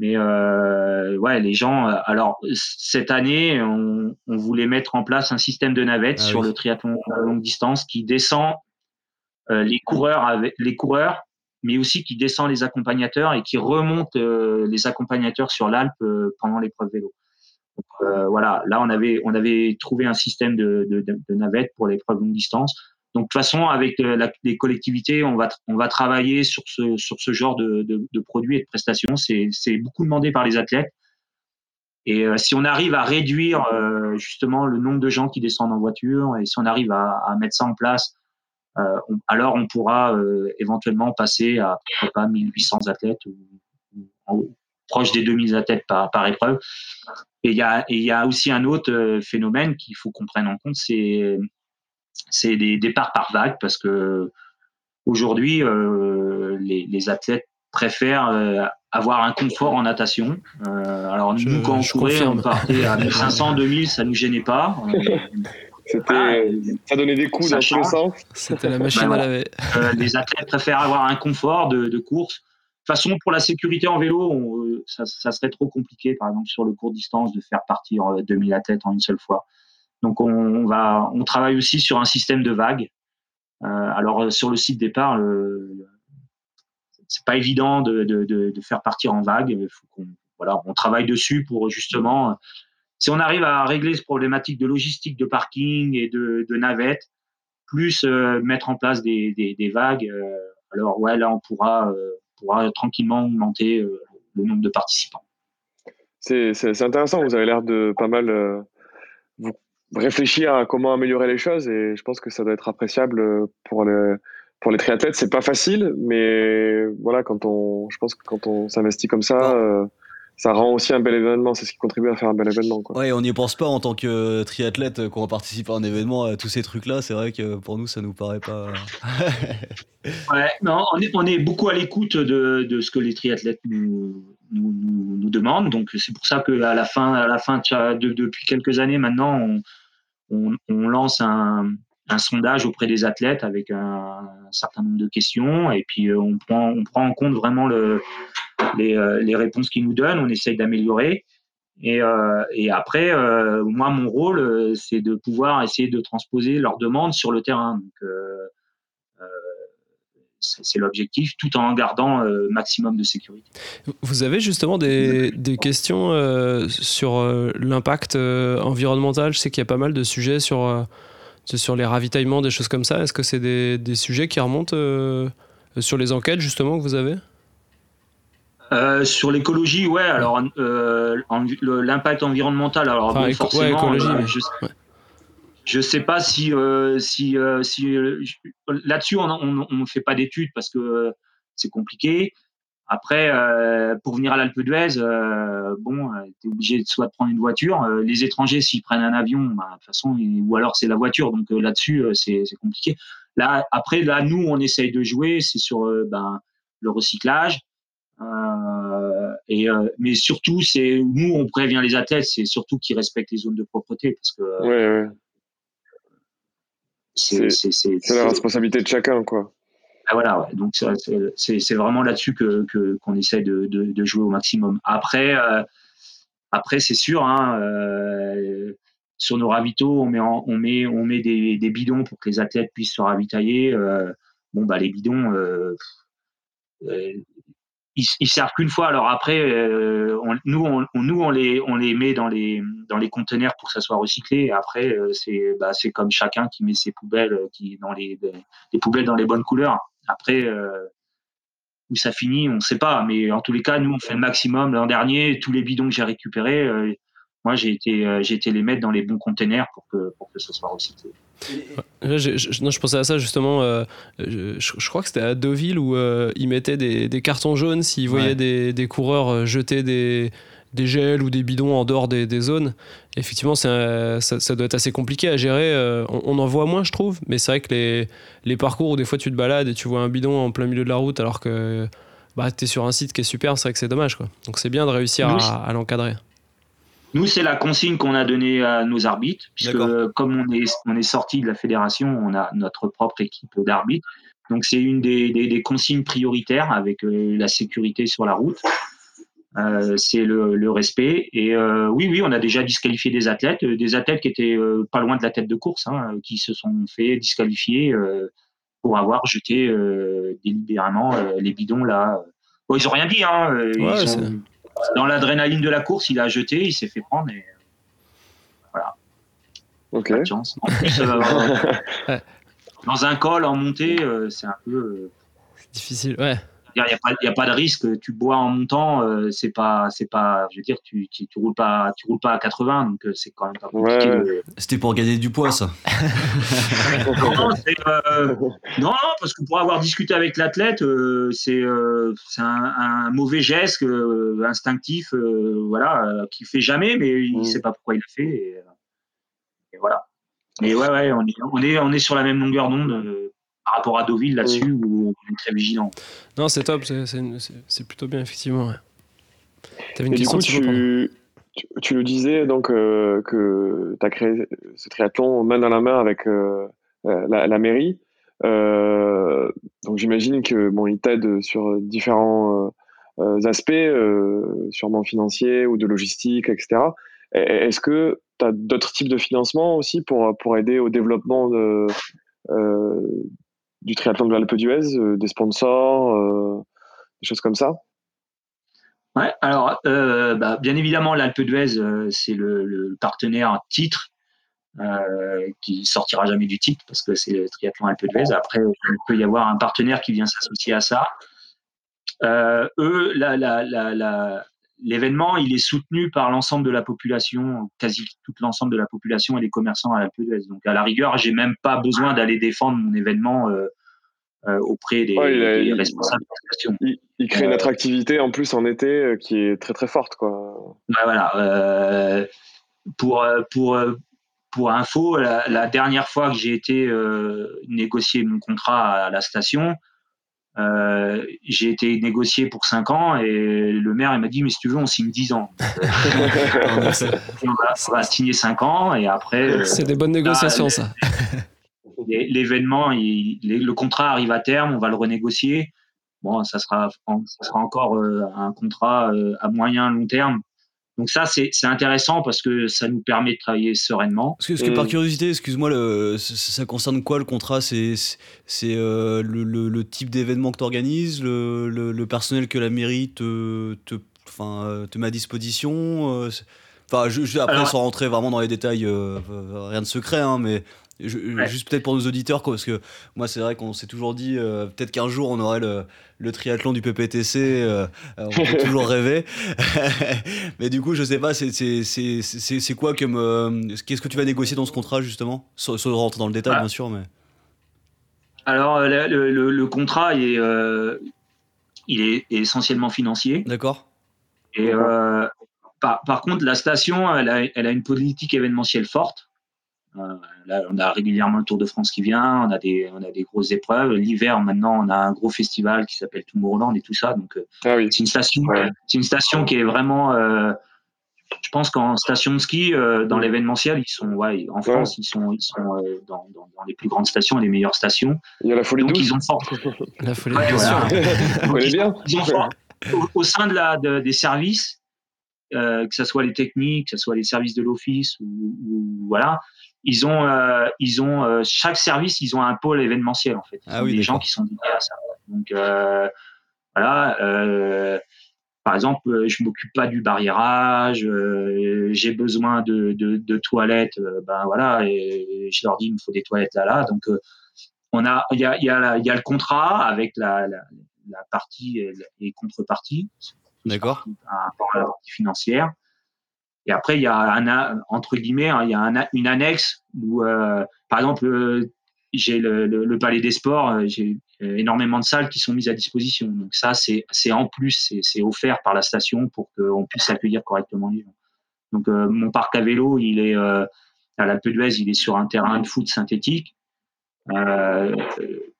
Mais euh, ouais, les gens. Euh, alors cette année, on, on, voulait mettre en place un système de navettes ah sur le triathlon à longue distance qui descend euh, les coureurs avec les coureurs, mais aussi qui descend les accompagnateurs et qui remonte euh, les accompagnateurs sur l'Alpe euh, pendant l'épreuve vélo. Donc, voilà, là on avait on avait trouvé un système de, navettes pour l'épreuve longue distance donc de toute façon, avec euh, les collectivités, on va on va travailler sur ce sur ce genre de, de, de produits et de prestations. C'est c'est beaucoup demandé par les athlètes. Et euh, si on arrive à réduire euh, justement le nombre de gens qui descendent en voiture, et si on arrive à, à mettre ça en place, alors on pourra éventuellement passer à pas 1800 athlètes ou, proche des 2000 athlètes par, par épreuve. Et il y a, il y a aussi un autre phénomène qu'il faut qu'on prenne en compte, c'est c'est des départs par vague parce que aujourd'hui, euh, les, athlètes préfèrent euh, avoir un confort en natation. Euh, alors nous, quand on courait, on partait à [LAUGHS] 1500, 2000, ça nous gênait pas. [LAUGHS]
Ah, ça donnait des coups dans tous les sens.
C'était la machine bah, à laver.
les athlètes préfèrent avoir un confort de, course. De toute façon, pour la sécurité en vélo, ça, ça, serait trop compliqué, par exemple, sur le court distance, de faire partir 2000 athlètes en une seule fois. Donc on, va, on travaille aussi sur un système de vagues. Euh, alors euh, sur le site départ, c'est pas évident de, de, de, faire partir en vague. Faut voilà, on travaille dessus pour justement, si on arrive à régler ce problématique de logistique de parking et de, de navettes, plus euh, mettre en place des, des, des vagues, alors ouais, là on pourra, pourra tranquillement augmenter le nombre de participants.
C'est intéressant, vous avez l'air de pas mal vous réfléchir à comment améliorer les choses et je pense que ça doit être appréciable pour les pour les triathlètes c'est pas facile mais voilà quand on je pense que quand on s'investit comme ça euh, ça rend aussi un bel événement c'est ce qui contribue à faire un bel événement quoi.
ouais on n'y pense pas en tant que triathlète qu'on va participer à un événement à tous ces trucs là c'est vrai que pour nous ça nous paraît pas. [LAUGHS]
Ouais non on est on est beaucoup à l'écoute de, de ce que les triathlètes nous nous, nous, demandent. Donc c'est pour ça que à la fin à la fin de, depuis quelques années maintenant on on, lance un, sondage auprès des athlètes avec un, certain nombre de questions. Et puis euh, on prend, on prend en compte vraiment le, les, euh, les réponses qu'ils nous donnent, on essaye d'améliorer. Et, euh, et, après, moi, mon rôle, c'est de pouvoir essayer de transposer leurs demandes sur le terrain. C'est l'objectif, tout en gardant euh, maximum de sécurité.
Vous avez justement des, des questions euh, sur euh, l'impact environnemental. Je sais qu'il y a pas mal de sujets sur, sur les ravitaillements, des choses comme ça. Est-ce que c'est des, des, sujets qui remontent sur les enquêtes justement que vous avez?
Sur l'écologie, ouais. Alors, l'impact environnemental, alors forcément, je sais pas si euh, si euh, si euh, là-dessus on ne fait pas d'études parce que c'est compliqué. Après, pour venir à l'Alpe d'Huez, bon, tu es obligé soit de prendre une voiture. les étrangers, s'ils prennent un avion, bah, de toute façon, ou alors c'est la voiture. Donc là-dessus, c'est compliqué. Là, après, là, nous, on essaye de jouer, c'est sur ben, le recyclage. Et, mais surtout, c'est nous, on prévient les athlètes, c'est surtout qu'ils respectent les zones de propreté. Parce que,
ouais, ouais. C'est la responsabilité de chacun, quoi.
Ah, voilà, donc c'est vraiment là-dessus que qu'on essaie de, de, jouer au maximum. Après, euh, après c'est sûr, hein, euh, sur nos ravitaux, on met, on met, on met des, des, bidons pour que les athlètes puissent se ravitailler. Euh, bon, bah les bidons, ils, ils servent qu'une fois. Alors après, euh, on, nous, on, nous, on les, on les met dans les, dans les conteneurs pour que ça soit recyclé. après, euh, c'est, bah, c'est comme chacun qui met ses poubelles, euh, qui dans les, les poubelles dans les bonnes couleurs. Après, où ça finit, on ne sait pas. Mais en tous les cas, nous, on fait le maximum. L'an dernier, tous les bidons que j'ai récupérés, moi, j'ai été, j'ai été les mettre dans les bons conteneurs pour que, pour que ça soit recyclé.
je, non, je pensais à ça justement. Euh, je, crois que c'était à Deauville où euh, ils mettaient des, des cartons jaunes s'ils voyaient des, des, coureurs euh, jeter des, des gels ou des bidons en dehors des, zones. effectivement, ça, ça, doit être assez compliqué à gérer. Euh, on, en voit moins, je trouve, mais c'est vrai que les, les, parcours où des fois tu te balades et tu vois un bidon en plein milieu de la route alors que bah, tu es sur un site qui est super, c'est vrai que c'est dommage. Quoi. Donc c'est bien de réussir à, l'encadrer.
Nous, c'est la consigne qu'on a donnée à nos arbitres, puisque comme on est, on est sorti de la fédération, on a notre propre équipe d'arbitres. Donc c'est une des, des, consignes prioritaires avec euh, la sécurité sur la route. Euh, c'est le, respect. Et euh, oui, oui, on a déjà disqualifié des athlètes, des athlètes qui étaient pas loin de la tête de course, hein, qui se sont fait disqualifier pour avoir jeté délibérément les bidons là. Bon, ils ont rien dit. Hein, dans l'adrénaline de la course, il a jeté, il s'est fait prendre. Et, voilà.
Ok.
chance. [LAUGHS] dans un col en montée, c'est un peu.
difficile, ouais.
Il n'y a, pas de risque. Tu bois en montant, euh, c'est pas, c'est pas, je veux dire, tu, tu, roules pas, tu roules pas à 80, donc euh, c'est quand même pas compliqué.
C'était pour gagner du poids, ça. [LAUGHS]
Euh, non, parce que pour avoir discuté avec l'athlète, c'est, c'est un, mauvais geste instinctif, voilà, qui fait jamais, mais il ne mm. sait pas pourquoi il le fait. Et, et voilà. Mais ouais, ouais, on est, on est, on est sur la même longueur d'onde par rapport à Deauville là-dessus où on est très vigilant.
Non, c'est top, c'est plutôt bien, effectivement.
Avais une question, tu, tu, le disais donc euh, que tu as créé ce triathlon main dans la main avec euh, euh, la, mairie. donc j'imagine que bon, il t'aide sur différents aspects, sûrement financiers ou de logistique, etc. Est-ce que tu as d'autres types de financement aussi pour, pour aider au développement de, du triathlon de l'Alpe d'Huez, euh, des sponsors, euh, des choses comme ça
Ouais, alors euh, bah, bien évidemment l'Alpe d'Huez c'est le, partenaire titre qui sortira jamais du titre parce que c'est le triathlon Alpe d'Huez. Après, il peut y avoir un partenaire qui vient s'associer à ça. eux, la, la, la, l'événement, il est soutenu par l'ensemble de la population, quasi tout l'ensemble de la population et des commerçants à la PES. Donc, à la rigueur, j'ai même pas besoin d'aller défendre mon événement euh, euh, auprès des, responsables
de Il, crée une euh, attractivité en plus en été qui est très très forte, quoi.
voilà. pour pour pour info, la, la dernière fois que j'ai été négocier mon contrat à la station, euh, j'ai été négocié pour 5 ans et le maire il m'a dit mais si tu veux on signe 10 ans. [LAUGHS] on, va, signer 5 ans et après.
Euh, c'est des bonnes négociations ça. [LAUGHS]
L'événement, le contrat arrive à terme, on va le renégocier. Bon, ça sera, ça sera encore euh, un contrat à moyen long terme donc ça, c'est intéressant parce que ça nous permet de travailler sereinement.
Parce que, par curiosité, excuse-moi, ça concerne quoi le contrat? C'est euh, le, type d'événement que tu organises, le, personnel que la mairie te, te, euh, te met à disposition euh, Enfin, après, sans rentrer vraiment dans les détails, rien de secret, hein, mais Juste peut-être pour nos auditeurs, parce que moi, c'est vrai qu'on s'est toujours dit, euh, peut-être qu'un jour, on aurait le, le triathlon du PPTC, euh, on peut [LAUGHS] toujours rêver. [LAUGHS] Mais du coup, je sais pas, c'est quoi comme. Euh, qu'est-ce que tu vas négocier dans ce contrat, justement? Sans, rentrer dans le détail, ah. bien sûr, mais.
Alors, le, le, contrat, il est, il est essentiellement financier.
D'accord.
Et par, par, contre, la station, elle a, elle a une politique événementielle forte. Euh, là, on a régulièrement le Tour de France qui vient, on a des, on a des grosses épreuves. L'hiver, maintenant, on a un gros festival qui s'appelle Tomorrowland et tout ça. Donc, euh, ah c'est une station, c'est une station qui est vraiment. Euh, je pense qu'en station de ski, dans l'événementiel, ils sont, ouais, en France, ils sont, ils sont dans, dans, les plus grandes stations, les meilleures stations.
Il y a la folie
Donc,
douce.
ils ont fort. [LAUGHS]
La folie douce.
bien.
au, sein de la, des services, que ce soit les techniques, que ce soit les services de l'office ou, ou, voilà, ils ont, euh, ils ont euh, chaque service, ils ont un pôle événementiel en fait.
Ah oui,
des gens qui sont dédiés à ça. Donc euh, voilà. par exemple, je m'occupe pas du barriérage, j'ai besoin de, de, de toilettes, ben voilà, et je leur dis il me faut des toilettes là là. Donc on a, il y a, y, a y a le contrat avec la, la, la partie et les contreparties.
D'accord.
la partie financière. Et après, il y a un, entre guillemets, hein, il y a une annexe où, euh, par exemple, euh, j'ai le, Palais des Sports, euh, j'ai énormément de salles qui sont mises à disposition. Donc ça, c'est en plus, c'est offert par la station pour qu'on puisse accueillir correctement les gens. Donc mon parc à vélo, il est à d'Huez, il est sur un terrain de foot synthétique.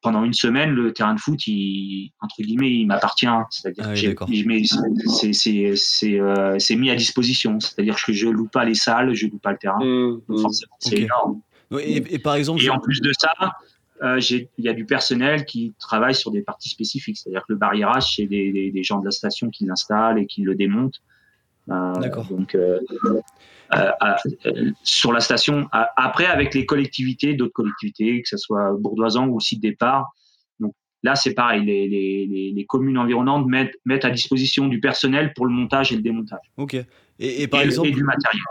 Euh, pendant une semaine, le terrain de foot, il, entre guillemets, il m'appartient. C'est-à-dire ah que c'est mis à disposition. C'est-à-dire que je loue pas les salles, je loue pas le terrain. Mmh, mmh. c'est énorme.
Et, par exemple,
et en plus de ça, euh, il y a du personnel qui travaille sur des parties spécifiques. C'est-à-dire que le barriérage, c'est des, des, gens de la station qui l'installent et qui le démontent. Euh, D'accord. Donc, euh, sur la station. après, avec les collectivités, d'autres collectivités, que ce soit Bourdoisan ou site départ. Donc là, c'est pareil. Les, les, les, communes environnantes mettent, mettent, à disposition du personnel pour le montage et le démontage.
Ok. Et, par exemple,
et du matériel.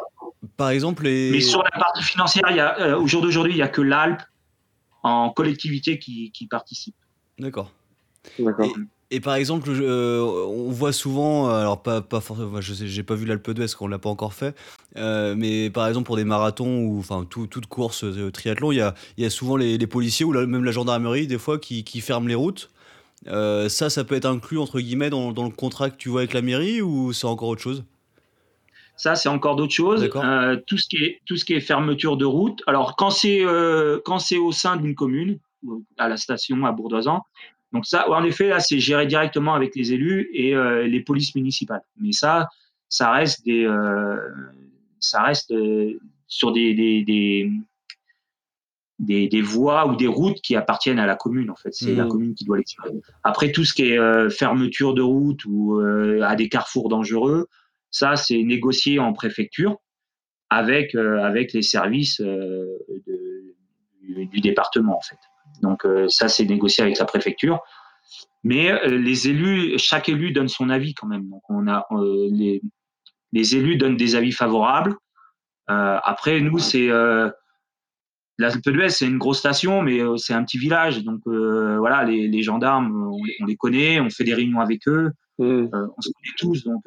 Par exemple,
mais sur la partie financière, il y a, euh, au jour d'aujourd'hui, il n'y a que l'Alpe en collectivité qui, qui participe.
D'accord. Et par exemple, euh, on voit souvent, euh, alors pas, pas forcément, je sais, j'ai pas vu l'Alpe d'Huez, qu'on l'a pas encore fait, euh, mais par exemple pour des marathons ou enfin toute course triathlon, il y a, y a, souvent les, policiers ou même la gendarmerie des fois qui, qui ferment les routes. ça, ça peut être inclus entre guillemets dans, dans, le contrat que tu vois avec la mairie ou c'est encore autre chose?
Ça, c'est encore d'autres choses. tout ce qui est tout ce qui est fermeture de route. Alors quand c'est quand c'est au sein d'une commune, à la station à Bourdoisan, donc ça, en effet, là, c'est géré directement avec les élus et euh, les polices municipales. Mais ça, ça reste des, euh, ça reste euh, sur des des, des, des, voies ou des routes qui appartiennent à la commune. En fait, c'est la mmh. commune qui doit les tirer. Après, tout ce qui est fermeture de route ou à des carrefours dangereux, ça, c'est négocié en préfecture avec avec les services de, du département, en fait. Donc euh, ça, c'est négocié avec la préfecture. Mais euh, les élus, chaque élu donne son avis quand même. Donc on a euh, les, les élus donnent des avis favorables. après, nous, c'est la d'Huez, c'est une grosse station, mais c'est un petit village. Donc voilà, les, les gendarmes, on les, connaît, on fait des réunions avec eux, mmh. on se connaît tous. Donc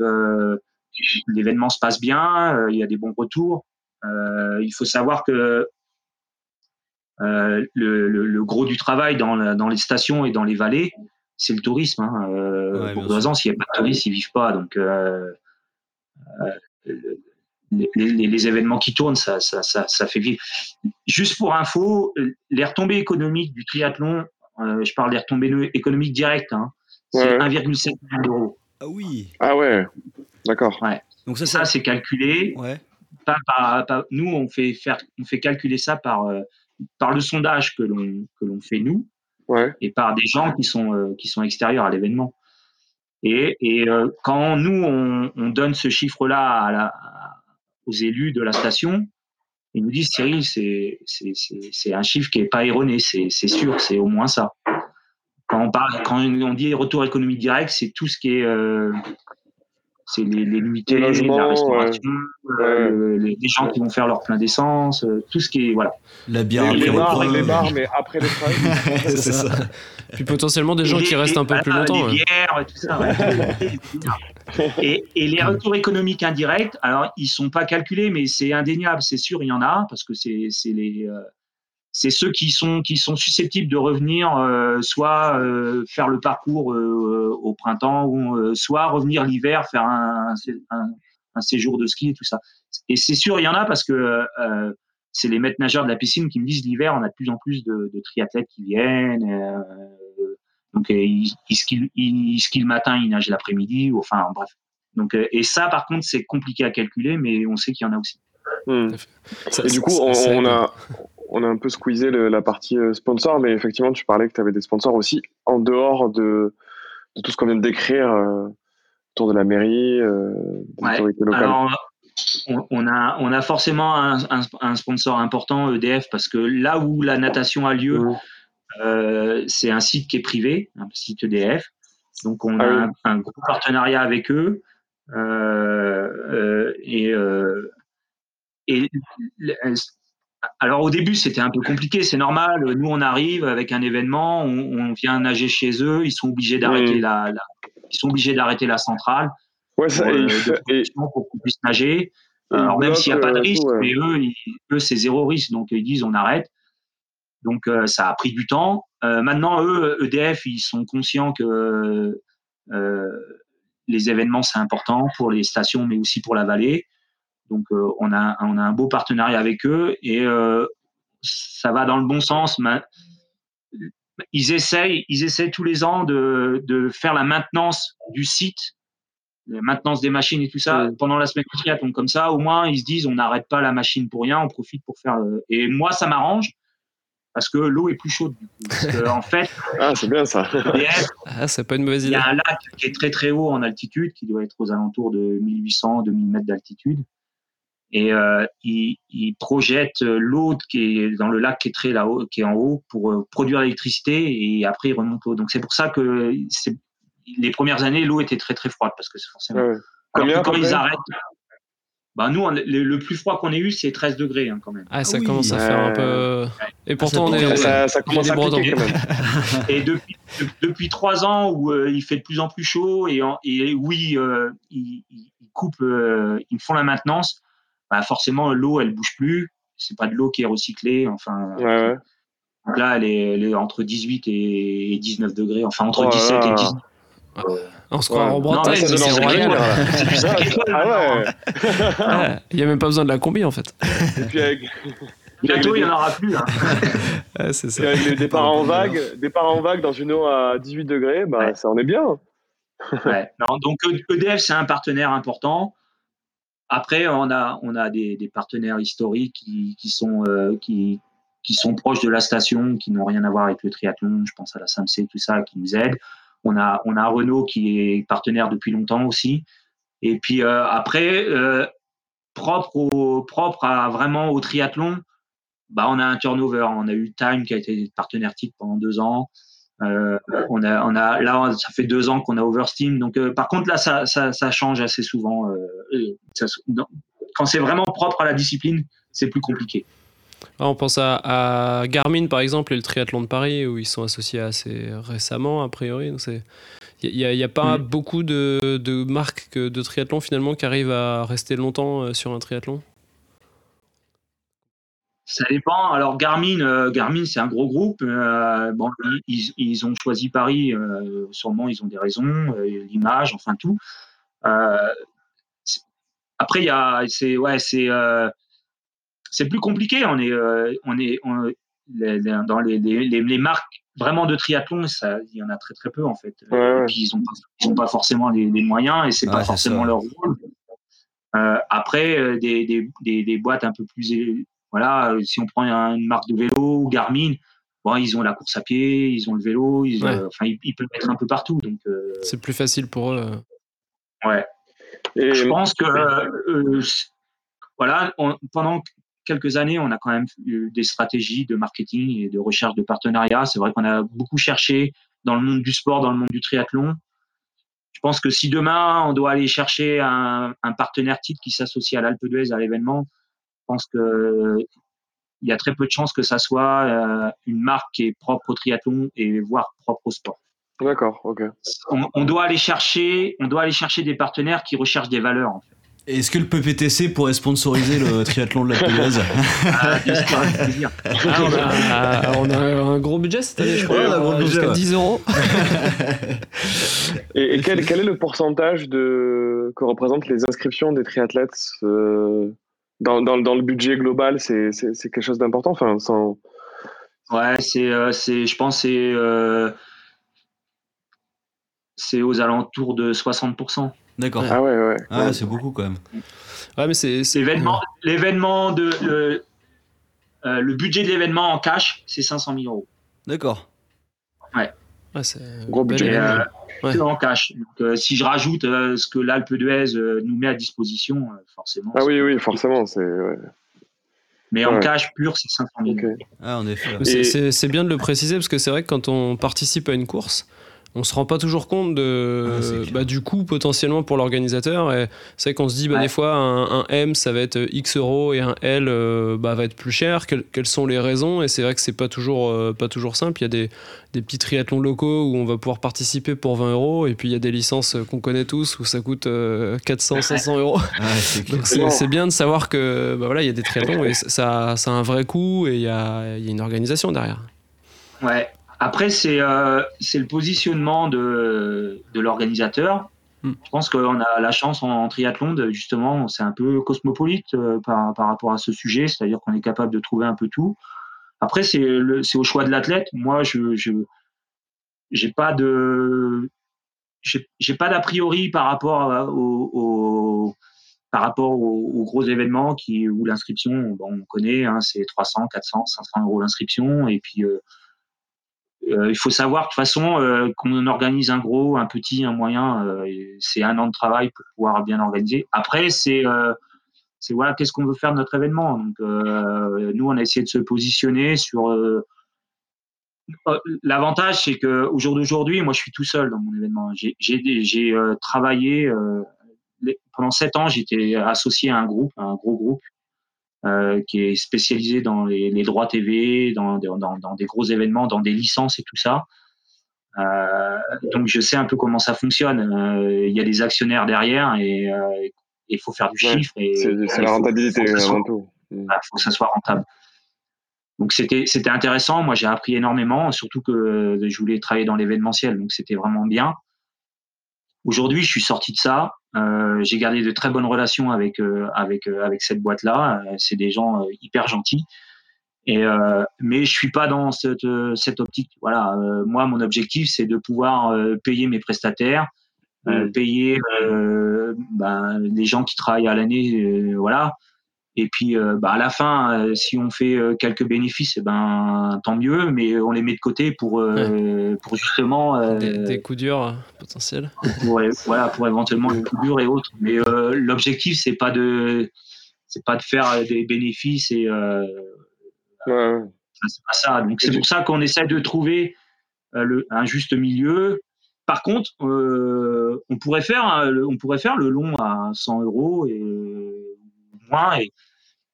l'événement se passe bien, il y a des bons retours. il faut savoir que euh, le, gros du travail dans, dans, les stations et dans les vallées, c'est le tourisme. Hein. Euh, pour deux ans, s'il n'y a pas de touristes, ils vivent pas. Donc, euh, les, événements qui tournent, ça, ça, ça, fait vivre. Juste pour info, les retombées économiques du triathlon, je parle des retombées économiques directes, hein, c'est 1,7 million d'euros.
Ah oui.
Ah ouais. D'accord.
Ouais. Donc ça, ça c'est calculé. Ouais. nous, on fait faire, on fait calculer ça par par le sondage que l'on que l'on fait nous et par des gens qui sont euh, qui sont extérieurs à l'événement. Et, et euh, quand nous on, on, donne ce chiffre-là aux élus de la station, ils nous disent Cyril, c'est c'est un chiffre qui est pas erroné, c'est sûr, c'est au moins ça. Quand on parle, quand on dit retour économique direct, c'est tout ce qui est euh, c'est les, les nuitées, la restauration, euh, les, gens qui vont faire leur plein d'essence, euh, tout ce qui est voilà.
La bière, les, bars, les bars, mais après le travail. [LAUGHS]
c'est ça. Puis potentiellement des gens qui restent un peu plus longtemps.
Les bières et tout ça. [LAUGHS] et, et, les retours économiques indirects, alors ils sont pas calculés, mais c'est indéniable, c'est sûr, il y en a parce que c'est les euh, c'est ceux qui sont qui sont susceptibles de revenir, euh, soit euh, faire le parcours euh, au printemps, ou soit revenir l'hiver faire un, un, séjour de ski et tout ça. Et c'est sûr, il y en a parce que c'est les maîtres nageurs de la piscine qui me disent l'hiver, on a de plus en plus de, de triathlètes qui viennent. donc ils, ils, skient, ils, skient, le matin, ils nagent l'après-midi. Enfin bref. Donc et ça, par contre, c'est compliqué à calculer, mais on sait qu'il y en a aussi.
Hmm. et du coup, on, on, a, on a un peu squeezé la partie euh, sponsor, mais effectivement, tu parlais que tu avais des sponsors aussi en dehors de, tout ce qu'on vient de décrire euh, autour de la mairie, euh, des autorités locales.
on, a, on a forcément un, sponsor important, EDF, parce que là où la natation a lieu, mmh. c'est un site qui est privé, un site EDF. Donc on ah a un, gros partenariat avec eux. et, et alors au début, c'était un peu compliqué, c'est normal. Nous, on arrive avec un événement, on, vient nager chez eux, ils sont obligés d'arrêter la, ils sont obligés d'arrêter la centrale
ouais, ça, pour,
euh, pour qu'on puisse nager. Alors même s'il n'y a pas de risque, mais eux, eux c'est zéro risque, donc ils disent on arrête. Donc ça a pris du temps. maintenant, eux, EDF, ils sont conscients que les événements, c'est important pour les stations, mais aussi pour la vallée. Donc, on, a, on a un beau partenariat avec eux et ça va dans le bon sens. Ils essayent, ils essayent tous les ans de, de faire la maintenance du site, la maintenance des machines et tout ça pendant la semaine de Donc, comme ça, au moins, ils se disent on n'arrête pas la machine pour rien, on profite pour faire. Et moi, ça m'arrange parce que l'eau est plus chaude du coup. en fait, [LAUGHS]
ah, c'est bien ça. [LAUGHS] [LAUGHS]
ah, c'est pas une mauvaise idée.
Il y a un lac qui est très très haut en altitude, qui doit être aux alentours de 1800-2000 mètres d'altitude. Et euh, il, il, projette l'eau qui est dans le lac qui est très là-haut, qui est en haut, pour euh, produire l'électricité et après il remonte l'eau. Donc c'est pour ça que les premières années, l'eau était très très froide parce que c'est forcément. Ouais. Alors quand ils arrêtent, bah nous, le, plus froid qu'on ait eu, c'est 13 degrés hein, quand même.
Ah, ça commence à faire un peu. Et pourtant,
ça,
on est.
Ça, ça commence à quand même. [LAUGHS] [LAUGHS]
et depuis, depuis trois ans où euh, il fait de plus en plus chaud et, et oui, euh, ils, ils, coupent, euh, ils font la maintenance, bah forcément, l'eau, elle bouge plus. C'est pas de l'eau qui est recyclée. Enfin,
ouais, ouais.
Donc là, elle est, elle est, entre 18 et 19 degrés, enfin entre oh 17 et 19.
On se croit en Bretagne, c'est. [LAUGHS]
Ah ouais. [LAUGHS]
Il n'y a même pas besoin de la combi en fait.
Et puis avec...
Bientôt, il n'y en aura plus. Hein. [LAUGHS]
c'est ça.
Et avec les départs en vague, départ en vague dans une eau à 18 degrés, bah, ouais. ça en est bien.
ouais. non, donc EDF, c'est un partenaire important. Après, on a, on a des, partenaires historiques qui, qui sont, euh, qui, qui sont proches de la station, qui n'ont rien à voir avec le triathlon. Je pense à la SAMC, tout ça, qui nous aident. On a, on a Renault qui est partenaire depuis longtemps aussi. Et puis euh, après, euh, propre, propre à vraiment au triathlon, bah, on a un turnover. On a eu Time qui a été partenaire titre pendant deux ans. Euh, on a, on a, là, ça fait deux ans qu'on a Oversteam. Donc, euh, par contre, là, ça, ça, ça, change assez souvent. Euh, ça, quand c'est vraiment propre à la discipline, c'est plus compliqué.
Ah, on pense à, à, Garmin par exemple et le triathlon de Paris où ils sont associés assez récemment a priori. Il n'y a, y a, pas mmh. beaucoup de, de, marques de triathlon finalement qui arrivent à rester longtemps sur un triathlon?
Ça dépend. Alors Garmin, euh, Garmin, c'est un gros groupe. Euh, bon, ils, ils, ont choisi Paris. Euh, sûrement, ils ont des raisons, l'image, enfin tout. après, il y a, c'est ouais, c'est c'est plus compliqué. On est, on est on, les, dans les, les, les, marques vraiment de triathlon, ça, il y en a très très peu en fait.
Ouais,
et puis ils ont ils ont pas forcément les, moyens et c'est ouais, pas forcément ça. leur rôle. après, des, des, des, boîtes un peu plus voilà, si on prend une marque de vélo, Garmin, bon, ils ont la course à pied, ils ont le vélo, ils, ouais. euh, enfin, ils, ils, peuvent être un peu partout. Donc, euh,
c'est plus facile pour eux.
Ouais. Et je pense que euh, voilà, on, pendant quelques années, on a quand même eu des stratégies de marketing et de recherche de partenariat. C'est vrai qu'on a beaucoup cherché dans le monde du sport, dans le monde du triathlon. Je pense que si demain on doit aller chercher un, un partenaire titre qui s'associe à l'Alpe d'Huez à l'événement, je pense que il y a très peu de chances que ça soit euh, une marque qui est propre au triathlon et voire propre au sport.
D'accord, ok.
On, on, doit aller chercher, on doit aller chercher des partenaires qui recherchent des valeurs. En fait.
Est-ce que le PPTC pourrait sponsoriser le [LAUGHS] triathlon de la Poloise
ah, plaisir.
Ah, on, a, on, a, un gros budget cette année, je crois.
Ouais, un gros budget.
Jusqu'à 10 euros.
et, et quel, quel, est le pourcentage de, que représentent les inscriptions des triathlètes euh, dans, dans, dans, le budget global, c'est quelque chose d'important. Enfin, sans...
Ouais, c'est, euh, je pense, c'est euh, c'est aux alentours de 60%.
D'accord.
Ah ouais, ouais.
Ah, ouais. c'est beaucoup quand même.
Ouais, mais c'est
l'événement, l'événement de le, euh, le budget de l'événement en cash, c'est 500 000 euros.
D'accord.
Ouais.
ouais c'est
gros budget.
Euh, ouais. en cash. Donc, euh, si je rajoute euh, ce que l'Alpe d'Huez euh, nous met à disposition, forcément.
Ah oui, oui, forcément, c'est. Ouais.
Mais en cash pur, c'est 500 000.
Okay.
Ah, en effet.
C'est bien de le préciser parce que c'est vrai que quand on participe à une course, on se rend pas toujours compte de, bah, du coût potentiellement pour l'organisateur. Et c'est vrai qu'on se dit, bah, des fois, un, M, ça va être X euros et un L euh, bah, va être plus cher. quelles sont les raisons? Et c'est vrai que c'est pas toujours, euh, pas toujours simple. Il y a des, des, petits triathlons locaux où on va pouvoir participer pour 20 euros. Et puis il y a des licences qu'on connaît tous où ça coûte 400, 500 euros. [LAUGHS] Donc c'est bien de savoir que bah, voilà, il y a des triathlons et ça, ça a un vrai coût et il y a, y a une organisation derrière.
Ouais, après, c'est euh, le positionnement de, de l'organisateur. Hmm. Je pense qu'on a la chance en, triathlon, de, justement, c'est un peu cosmopolite euh, par, par, rapport à ce sujet, c'est-à-dire qu'on est capable de trouver un peu tout. Après, c'est au choix de l'athlète. Moi, je n'ai pas de j'ai pas d'a priori par rapport au, par rapport aux, gros événements qui où l'inscription bon, on connaît hein, c'est 300 400 500 euros l'inscription et puis euh, euh, il faut savoir de toute façon euh, qu'on organise un gros, un petit, un moyen, euh, c'est un an de travail pour pouvoir bien organiser. Après, c'est voilà, qu'est-ce qu'on veut faire de notre événement? Donc, nous, on a essayé de se positionner sur. L'avantage, c'est que au jour d'aujourd'hui, moi, je suis tout seul dans mon événement. J'ai travaillé pendant sept ans. J'étais associé à un groupe, un gros groupe euh, qui est spécialisé dans les, les droits TV, dans, dans, dans, des gros événements, dans des licences et tout ça. Euh, donc je sais un peu comment ça fonctionne. Euh, il y a des actionnaires derrière et il faut faire du chiffre.
C'est la rentabilité avant tout.
Il faut que ça soit rentable. Donc c'était c'était intéressant. Moi j'ai appris énormément, surtout que je voulais travailler dans l'événementiel, donc c'était vraiment bien. Aujourd'hui, je suis sorti de ça. Euh, j'ai gardé de très bonnes relations avec euh, avec euh, avec cette boîte là. c'est des gens hyper gentils. Et mais je suis pas dans cette cette optique. Voilà, moi mon objectif c'est de pouvoir payer mes prestataires, mmh. payer ben, les gens qui travaillent à l'année. voilà, et puis, euh, bah, à la fin, euh, si on fait euh, quelques bénéfices, eh ben, tant mieux, mais on les met de côté pour, pour justement.
Des, coups durs potentiels. [LAUGHS]
voilà, pour éventuellement les coups durs et autres. Mais l'objectif, c'est pas de c'est pas de faire des bénéfices et. Ouais. C'est pas ça. Donc, c'est pour ça qu'on essaie de trouver le, un juste milieu. Par contre, on, pourrait faire, on pourrait faire le long à 100 euros et et,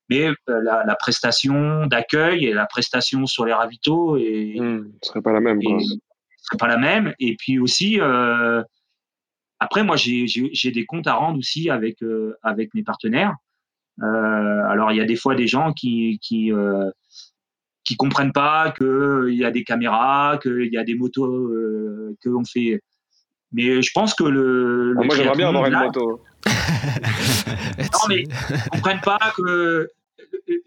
mais euh, la, prestation d'accueil et la prestation sur les ravitaux et,
mmh, serait pas la même.
serait pas la même. Et puis aussi, euh, après, moi, j'ai des comptes à rendre aussi avec, euh, avec mes partenaires. alors, il y a des fois des gens qui, qui, qui comprennent pas qu'il y a des caméras, qu'il y a des motos, que on fait. Mais je pense que le.
Ah, moi, j'aimerais bien avoir une moto. [LAUGHS]
non, mais ils comprennent pas que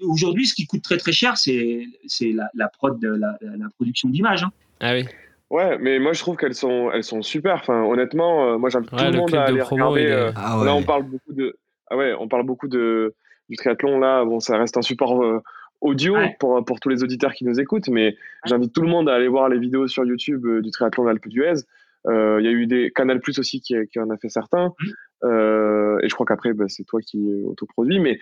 aujourd'hui, ce qui coûte très très cher, c'est la, la, prod, la, la production d'images. Hein.
Ah oui.
Ouais, mais moi je trouve qu'elles sont, elles sont super. Enfin, honnêtement, euh, moi j'invite tout le, monde à aller regarder. Euh, ah là, on parle beaucoup de, ah ouais, on parle beaucoup de du triathlon. Là, bon, ça reste un support euh, audio pour pour tous les auditeurs qui nous écoutent, mais j'invite tout le monde à aller voir les vidéos sur YouTube du triathlon d'Alpe d'Huez. Il y a eu des Canal Plus aussi qui, qui, en a fait certains. Euh, et je crois qu'après, bah, c'est toi qui autoproduis. Mais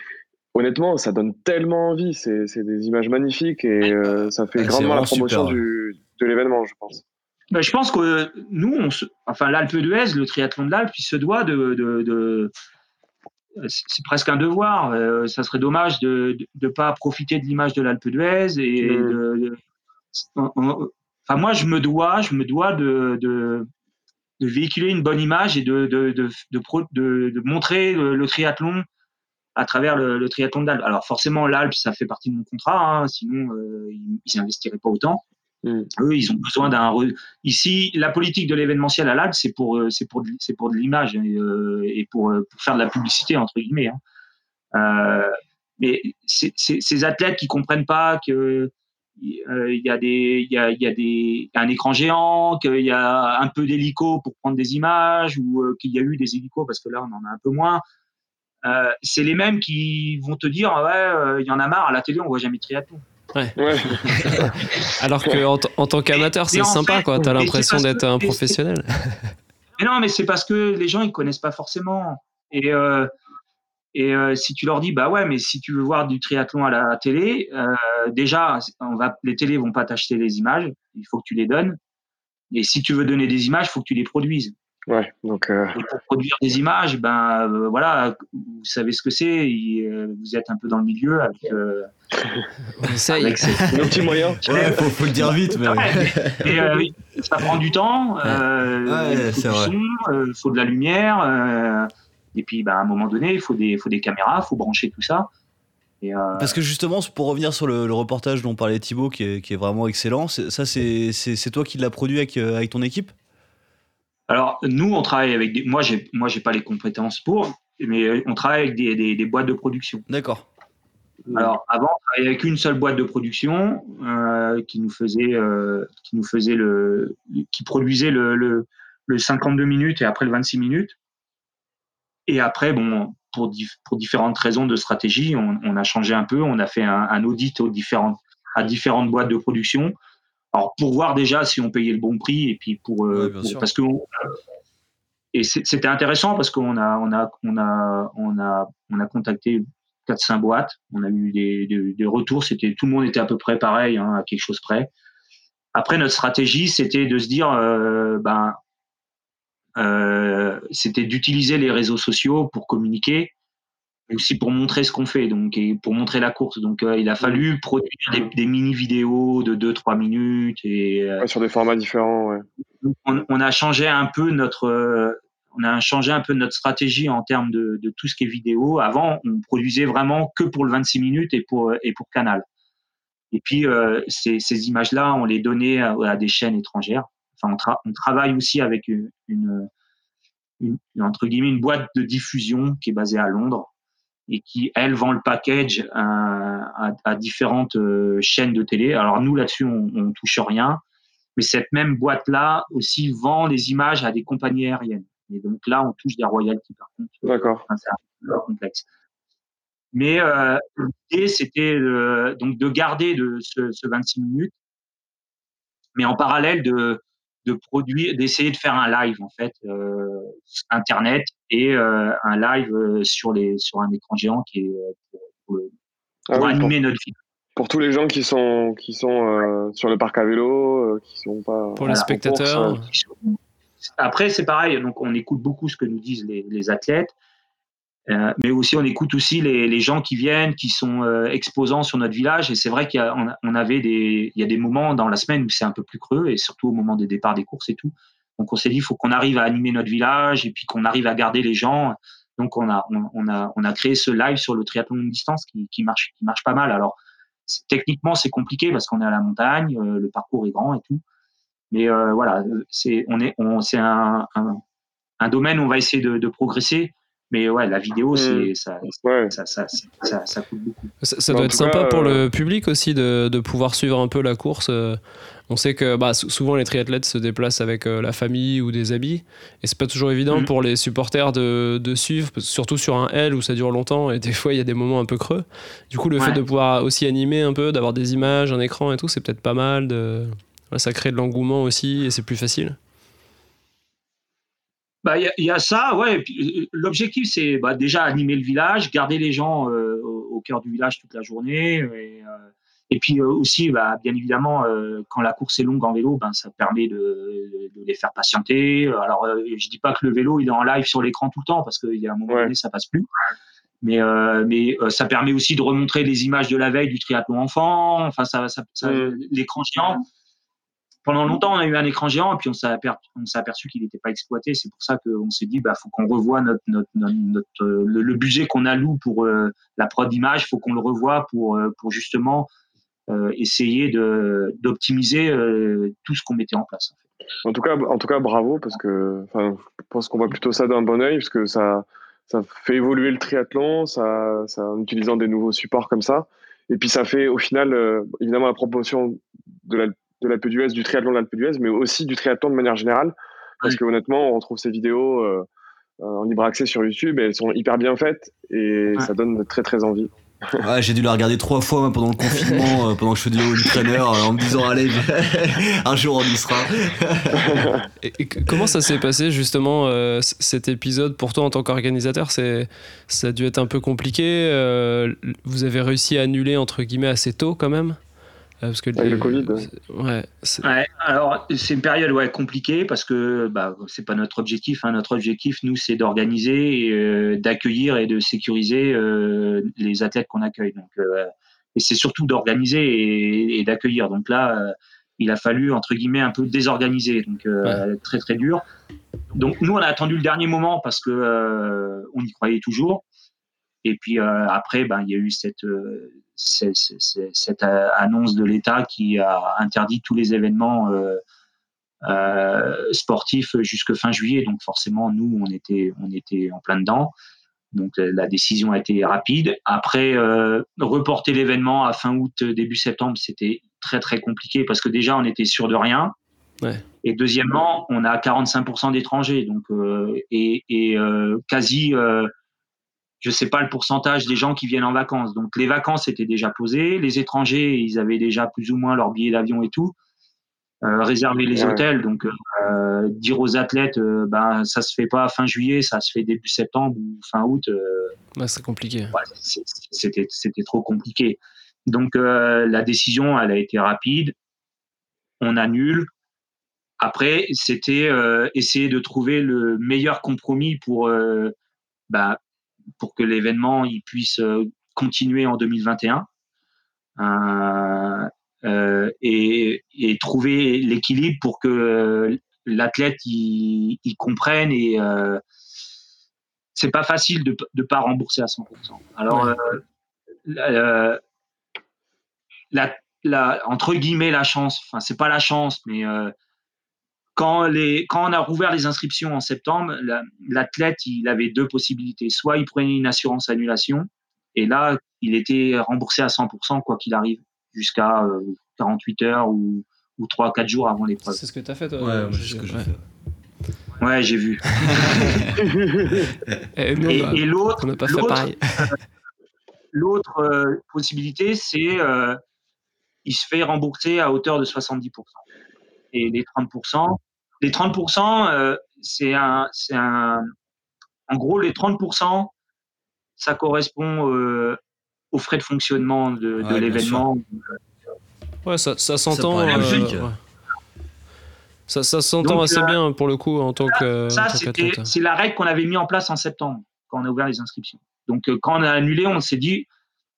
honnêtement, ça donne tellement envie. C'est des images magnifiques et euh, ça fait grandement la promotion du, de l'événement, je pense.
Bah, je pense que nous, on enfin l'Alpe d'Huez, le triathlon de l'Alpe, il se doit de, de, de... c'est presque un devoir. Euh, ça serait dommage de ne pas profiter de l'image de l'Alpe d'Huez et mmh. de, Enfin, moi, je me dois, je me dois de, de, véhiculer une bonne image et de, de, de, de, montrer le, triathlon à travers le, triathlon d'Alpes. Alors forcément, l'Alpe, ça fait partie de mon contrat, hein, sinon euh, ils n'investiraient pas autant. Mm. Eux, ils ont besoin d'un. Ici, la politique de l'événementiel à l'Alpe, c'est pour, euh, c'est pour, c'est pour de l'image et, euh, et pour, pour, faire de la publicité entre guillemets. Hein. mais ces athlètes qui comprennent pas que euh, il y a des il y a, y a des un écran géant qu'il y a un peu d'hélico pour prendre des images ou euh, qu'il y a eu des hélicos parce que là on en a un peu moins euh, c'est les mêmes qui vont te dire ouais il y en a marre à la télé on voit jamais de triathlon
Ouais. [LAUGHS] Alors que en, tant qu'amateur, c'est sympa, quoi. T'as l'impression d'être un professionnel.
Mais non, mais c'est parce que les gens ils connaissent pas forcément. Et et euh, si tu leur dis, bah ouais, mais si tu veux voir du triathlon à la télé, euh, déjà, on va, les télés vont pas t'acheter les images, il faut que tu les donnes. Et si tu veux donner des images, il faut que tu les produises.
Ouais, donc.
Euh, Et pour produire des images, ben voilà, vous savez ce que c'est. Vous êtes un peu dans le milieu avec. [LAUGHS]
On essaye.
Avec petits moyens. [LAUGHS]
Ouais, faut, faut, le dire vite. Mais...
et, ça prend du temps. il faut du son, il faut de la lumière. Et puis, ben, à un moment donné, il faut des, faut des caméras, il faut brancher tout ça.
Euh, Parce que justement, pour revenir sur le, reportage dont parlait Thibaut, qui est, qui est vraiment excellent, ça, c'est toi qui l'as produit avec, euh, avec ton équipe?
Alors, nous, on travaille avec des. Moi, j'ai moi, pas les compétences pour, mais on travaille avec des, des, boîtes de production.
D'accord.
Alors, avant, on travaillait avec une seule boîte de production euh, qui nous faisait, qui nous faisait le, qui produisait le, le, le 52 minutes et après le 26 minutes. Et après, bon, pour, pour différentes raisons de stratégie, on, a changé un peu. On a fait un, audit aux différentes, à différentes boîtes de production. Alors pour voir déjà si on payait le bon prix et puis pour, euh, parce que et c'était intéressant parce qu'on a on a on a on a on a contacté 4-5 boîtes. On a eu des, des, retours. C'était tout le monde était à peu près pareil, hein, à quelque chose près. Après notre stratégie, c'était de se dire euh, ben euh, c'était d'utiliser les réseaux sociaux pour communiquer, mais aussi pour montrer ce qu'on fait, donc et pour montrer la course. Donc euh, il a fallu produire des, mini vidéos de 2-3 minutes et
euh, sur des formats différents. Ouais.
On, a changé un peu notre on a changé un peu notre stratégie en termes de, tout ce qui est vidéo. Avant, on produisait vraiment que pour le 26 minutes et pour et pour Canal. Et puis ces, ces images-là, on les donnait à des chaînes étrangères on, travaille aussi avec une, entre guillemets, une boîte de diffusion qui est basée à Londres et qui, elle, vend le package à, différentes euh, chaînes de télé. Alors nous, là-dessus, on, on touche rien. Mais cette même boîte-là aussi vend les images à des compagnies aériennes. Et donc là, on touche des royalties, par contre.
D'accord.
c'est un peu complexe. Mais euh, l'idée, c'était donc de garder de ce, ce, 26 minutes, mais en parallèle de, de produire, d'essayer de faire un live en fait, euh, internet et euh, un live euh, sur les sur un écran géant qui est pour,
ah
animer notre
vie. Pour tous les gens qui sont qui sont sur le parc à vélo, qui sont pas
pour les spectateurs.
Après c'est pareil, donc on écoute beaucoup ce que nous disent les, les athlètes. Euh, mais aussi, on écoute aussi les, gens qui viennent, qui sont euh, exposants sur notre village. Et c'est vrai qu'il y a, avait des, il y a des moments dans la semaine où c'est un peu plus creux, et surtout au moment des départs des courses et tout. Donc, on s'est dit, il faut qu'on arrive à animer notre village et puis qu'on arrive à garder les gens. Donc, on a, on, a, on a créé ce live sur le triathlon de distance qui, marche, qui marche pas mal. Alors, techniquement, c'est compliqué parce qu'on est à la montagne, euh, le parcours est grand et tout. Mais voilà, c'est, on est, on, c'est un, un, domaine où on va essayer de progresser mais ouais, la vidéo, c'est, hmm. ça, ça, ça, ça, coûte beaucoup.
Ça, doit être sympa pour le euh, public aussi de, de, pouvoir suivre un peu la course. Euh. On sait que bah, souvent les triathlètes se déplacent avec euh, la famille ou des amis, et c'est pas toujours évident hmm. pour les supporters de, de, suivre, surtout sur un L où ça dure longtemps, et des fois il y a des moments un peu creux. Du coup, le fait de pouvoir aussi animer un peu, d'avoir des images, un écran et tout, c'est peut-être pas mal. De... Ça crée de l'engouement aussi, et c'est plus facile.
Bah, il y, a ça, ouais. Euh, l'objectif, c'est bah, déjà animer le village, garder les gens euh, au, cœur du village toute la journée. Et, euh, puis aussi, bah, bien évidemment, quand la course est longue en vélo, ben, ça permet de, les faire patienter. Alors, je dis pas que le vélo, il est en live sur l'écran tout le temps, parce qu'il y a un moment donné, ça passe plus. Mais, mais ça permet aussi de remontrer les images de la veille du triathlon enfant. Enfin, ça, ça, mmh. l'écran géant pendant longtemps, on a eu un écran géant et puis on s'est aperçu, qu'il n'était pas exploité. C'est pour ça qu'on s'est dit, bah, faut qu'on revoie notre, notre, notre, euh, le, budget qu'on alloue pour euh, la prod d'image, faut qu'on le revoie pour, euh, pour justement essayer d'optimiser tout ce qu'on mettait en place.
En, tout cas, en tout cas, bravo parce que je pense qu'on voit plutôt ça d'un bon oeil parce que ça, ça fait évoluer le triathlon, ça, en utilisant des nouveaux supports comme ça. Et puis ça fait au final, évidemment, la proportion de la de l'Alpe d'Huez, du triathlon de l'Alpe d'Huez, mais aussi du triathlon de manière générale. Parce que honnêtement, on retrouve ces vidéos euh, euh, en libre accès sur YouTube et elles sont hyper bien faites et ça donne très très envie. [LAUGHS]
Ouais, j'ai dû la regarder trois fois pendant le confinement, euh, pendant que je faisais du trainer, en me disant allez, [LAUGHS] un jour on y sera. [LAUGHS]
et, comment ça s'est passé justement cet épisode pour toi en tant qu'organisateur? C'est ça a dû être un peu compliqué. vous avez réussi à annuler entre guillemets assez tôt quand même? Parce que
Avec le Covid.
Ouais.
ouais alors c'est une période ouais compliquée parce que bah c'est pas notre objectif. Hein. Notre objectif nous c'est d'organiser, d'accueillir et de sécuriser les athlètes qu'on accueille. Donc et c'est surtout d'organiser et, et d'accueillir. Donc là il a fallu entre guillemets un peu désorganiser, donc euh, très très dur. Donc nous on a attendu le dernier moment parce que euh, on y croyait toujours. Et puis euh, après, ben il y a eu cette cette, cette, annonce de l'État qui a interdit tous les événements sportifs jusque fin juillet. Donc forcément nous on était on était en plein dedans. Donc la décision a été rapide. Après, reporter l'événement à fin août, début septembre, c'était très très compliqué parce que déjà on était sûr de rien. Et deuxièmement, on a 45% d'étrangers, donc euh, et, et euh, quasi, euh, je sais pas le pourcentage des gens qui viennent en vacances. Donc les vacances étaient déjà posées, les étrangers ils avaient déjà plus ou moins leur billet d'avion et tout, euh, réserver les hôtels. Donc euh, dire aux athlètes, ben ça se fait pas fin juillet, ça se fait début septembre ou fin août.
c'est compliqué.
c'était c'était trop compliqué. Donc euh, la décision, elle a été rapide. On annule. Après, c'était euh, essayer de trouver le meilleur compromis pour, euh, bah, pour que l'événement il puisse continuer en 2021 et, et, trouver l'équilibre pour que l'athlète il, comprenne et c'est pas facile de ne pas rembourser à 100%. Alors, la, la, entre guillemets la chance, enfin c'est pas la chance, mais euh, quand, les, quand on a rouvert les inscriptions en septembre, l'athlète il avait deux possibilités. Soit il prenait une assurance annulation, et là il était remboursé à 100% quoi qu'il arrive, jusqu'à 48 euh, heures ou, ou 3-4 jours avant l'épreuve.
C'est ce que tu as fait toi
Ouais, c'est ce que j'ai fait.
Ouais, j'ai vu. [LAUGHS]
et, et, l'autre, on n'a pas fait pareil.
L'autre euh, possibilité, c'est il se fait rembourser à hauteur de 70%. Et les 30%, les 30%, euh, c'est un, c'est un, en gros, les 30%, ça correspond euh, aux frais de fonctionnement de, l'événement.
Ouais, ça, ça s'entend. Euh, ça, ça s'entend assez bien pour le coup en tant que.
Ça, c'est la règle qu'on avait mis en place en septembre quand on a ouvert les inscriptions. Donc, quand on a annulé, on s'est dit,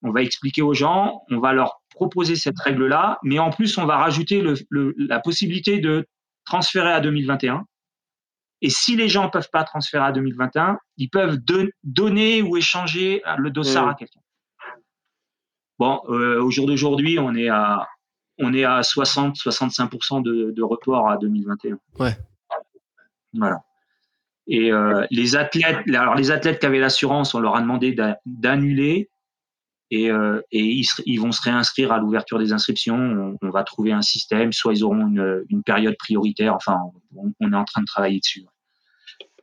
on va expliquer aux gens, on va leur proposer cette règle-là, mais en plus, on va rajouter la possibilité de transférer à 2021. Et si les gens ne peuvent pas transférer à 2021, ils peuvent donner ou échanger le dossard à quelqu'un. Bon, euh, au jour d'aujourd'hui, on est à on est à 60-65% de, de, report à 2021.
Ouais.
Voilà. Et euh, les athlètes, alors les athlètes qui avaient l'assurance, on leur a demandé d'annuler et, euh, et ils, ils, vont se réinscrire à l'ouverture des inscriptions. On, va trouver un système, soit ils auront une, une période prioritaire. Enfin, on, est en train de travailler dessus.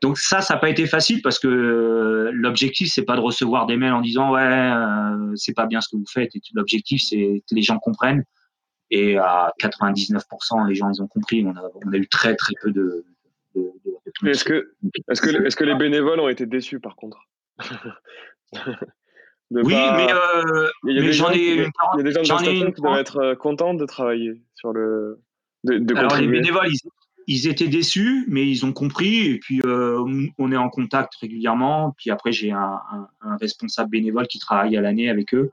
Donc ça, ça n'a pas été facile parce que euh, l'objectif c'est pas de recevoir des mails en disant ouais euh, c'est pas bien ce que vous faites. L'objectif c'est que les gens comprennent. Et à 99%, les gens ils ont compris. On a, on a eu très très peu de. de,
de est-ce que est-ce que est-ce que les bénévoles ont été déçus par contre? [LAUGHS]
oui, mais, euh,
gens, ai, il y a des gens de qui doivent être euh, contents de travailler sur le. De,
Alors les bénévoles, ils, étaient déçus, mais ils ont compris. Et puis euh, on est en contact régulièrement. Puis après, j'ai un, un, responsable bénévole qui travaille à l'année avec eux.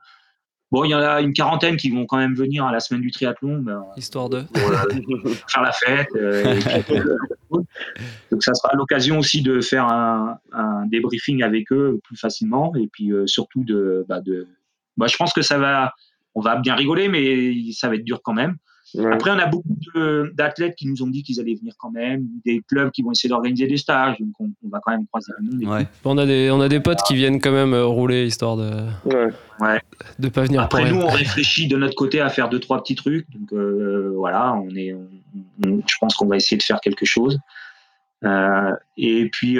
Bon, il y en a une quarantaine qui vont quand même venir à la semaine du triathlon. Ben,
Histoire de [LAUGHS]
faire la fête. Euh, [LAUGHS] donc, ça sera l'occasion aussi de faire un, un, débriefing avec eux plus facilement. Et puis, euh, surtout, de, bah, de bah, je pense que ça va, on va bien rigoler, mais ça va être dur quand même. Après, on a beaucoup d'athlètes qui nous ont dit qu'ils allaient venir quand même, des clubs qui vont essayer d'organiser des stages, donc on, va quand même croiser le
monde. On, a des, on a des potes qui viennent quand même euh, rouler histoire de
ouais.
de pas venir.
Après, nous, on réfléchit de notre côté à faire deux trois petits trucs, donc euh, voilà, on est, je pense qu'on va essayer de faire quelque chose. Euh, et puis,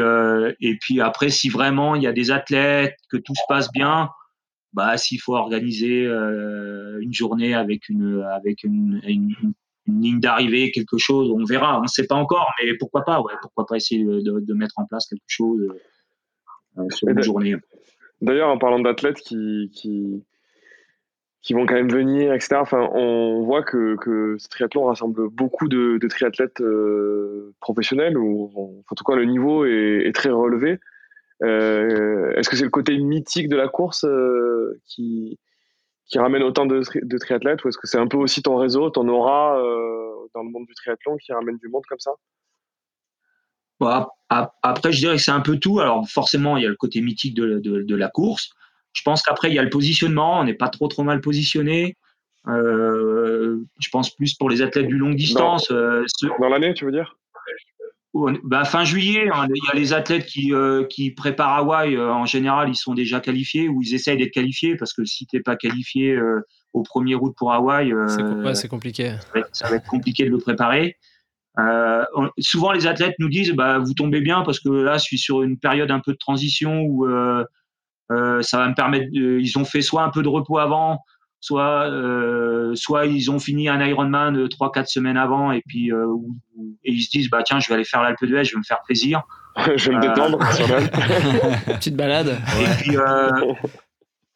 et puis après, si vraiment il y a des athlètes, que tout se passe bien, bah, s'il faut organiser euh, une journée avec une avec une, ligne d'arrivée, quelque chose, on verra. On ne sait pas encore, mais pourquoi pas ouais, Pourquoi pas essayer de, mettre en place quelque chose euh, sur une journée.
D'ailleurs, en parlant d'athlètes qui, qui, qui vont quand même venir, etc. Enfin, on voit que, que ce triathlon rassemble beaucoup de, de triathlètes euh, professionnels, ou en tout cas le niveau est, est très relevé. Euh, Est-ce que c'est le côté mythique de la course euh, qui, qui ramène autant de, de triathlètes, ou est-ce que c'est un peu aussi ton réseau, ton aura euh, dans le monde du triathlon qui ramène du monde comme ça?
Bon, Après, je dirais que c'est un peu tout. Alors forcément, il y a le côté mythique de, de, de la course. Je pense qu'après, il y a le positionnement. On n'est pas trop, trop mal positionné. Euh, je pense plus pour les athlètes du longue distance.
Dans, euh, dans l'année, tu veux dire?
Bah, fin juillet, hein, il y a les athlètes qui, euh, qui préparent Hawaï. Euh, en général, ils sont déjà qualifiés ou ils essayent d'être qualifiés parce que si tu n'es pas qualifié euh, au premier route pour Hawaï,
c'est compliqué.
Ça va, être, ça va, être, compliqué de le préparer. On, souvent, les athlètes nous disent bah, Vous tombez bien parce que là, je suis sur une période un peu de transition où ça va me permettre. De, ils ont fait soit un peu de repos avant, soit euh, soit ils ont fini un Ironman euh, trois quatre semaines avant et puis euh, et ils se disent bah tiens je vais aller faire l'Alpe d'Huez je vais me faire plaisir. [LAUGHS]
Je vais me détendre [LAUGHS] [LAUGHS]
petite balade.
Et puis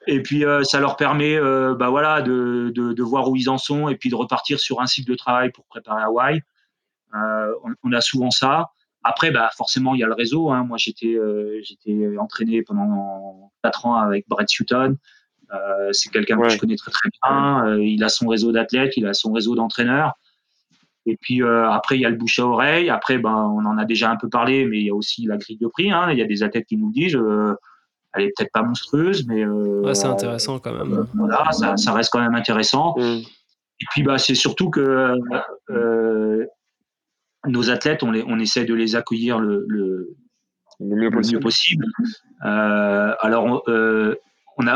et puis ça leur permet bah voilà de, de, de, voir où ils en sont et puis de repartir sur un cycle de travail pour préparer Hawaï. On, on, a souvent ça. Après bah forcément il y a le réseau hein. moi j'étais j'étais entraîné pendant quatre ans avec Brett Sutton. euh, c'est quelqu'un ouais. que je connais très très bien. Euh, il a son réseau d'athlètes, il a son réseau d'entraîneurs. Et puis euh, après, il y a le bouche à oreille. Après, ben, on en a déjà un peu parlé, mais il y a aussi la grille de prix. Hein. Il y a des athlètes qui nous disent, euh, elle est peut-être pas monstrueuse, mais euh,
ouais, c'est intéressant quand même.
voilà, ça, ça, reste quand même intéressant. Mm. Et puis, bah, c'est surtout que nos athlètes, on, les, on essaie de les accueillir le, le,
le mieux possible.
Le mieux possible. alors,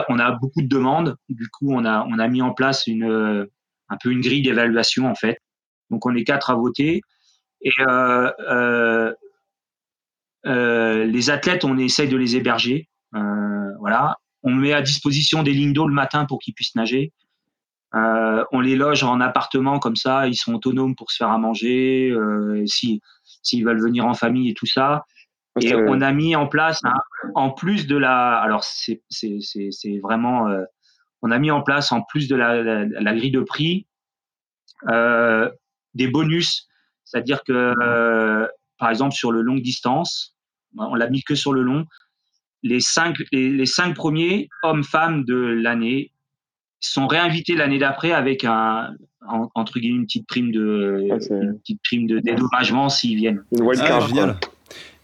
on a, beaucoup de demandes. Du coup, on a, mis en place euh, un peu une grille d'évaluation, en fait. Donc, on est quatre à voter. Et euh, euh, les athlètes, on essaye de les héberger. On met à disposition des lignes d'eau le matin pour qu'ils puissent nager. on les loge en appartement comme ça, ils sont autonomes pour se faire à manger, si s'ils veulent venir en famille et tout ça. Et on a mis en place, hein, en plus de la, alors c'est vraiment, euh, on a mis en place en plus de la, la, la grille de prix euh, des bonus, c'est-à-dire que euh, par exemple sur le longue distance, on l'a mis que sur le long, les cinq, les, les cinq premiers hommes-femmes de l'année sont réinvités l'année d'après avec un entre guillemets une petite prime de
ah,
une petite prime de dédommagement s'ils viennent.
Une wildcard.
Ah,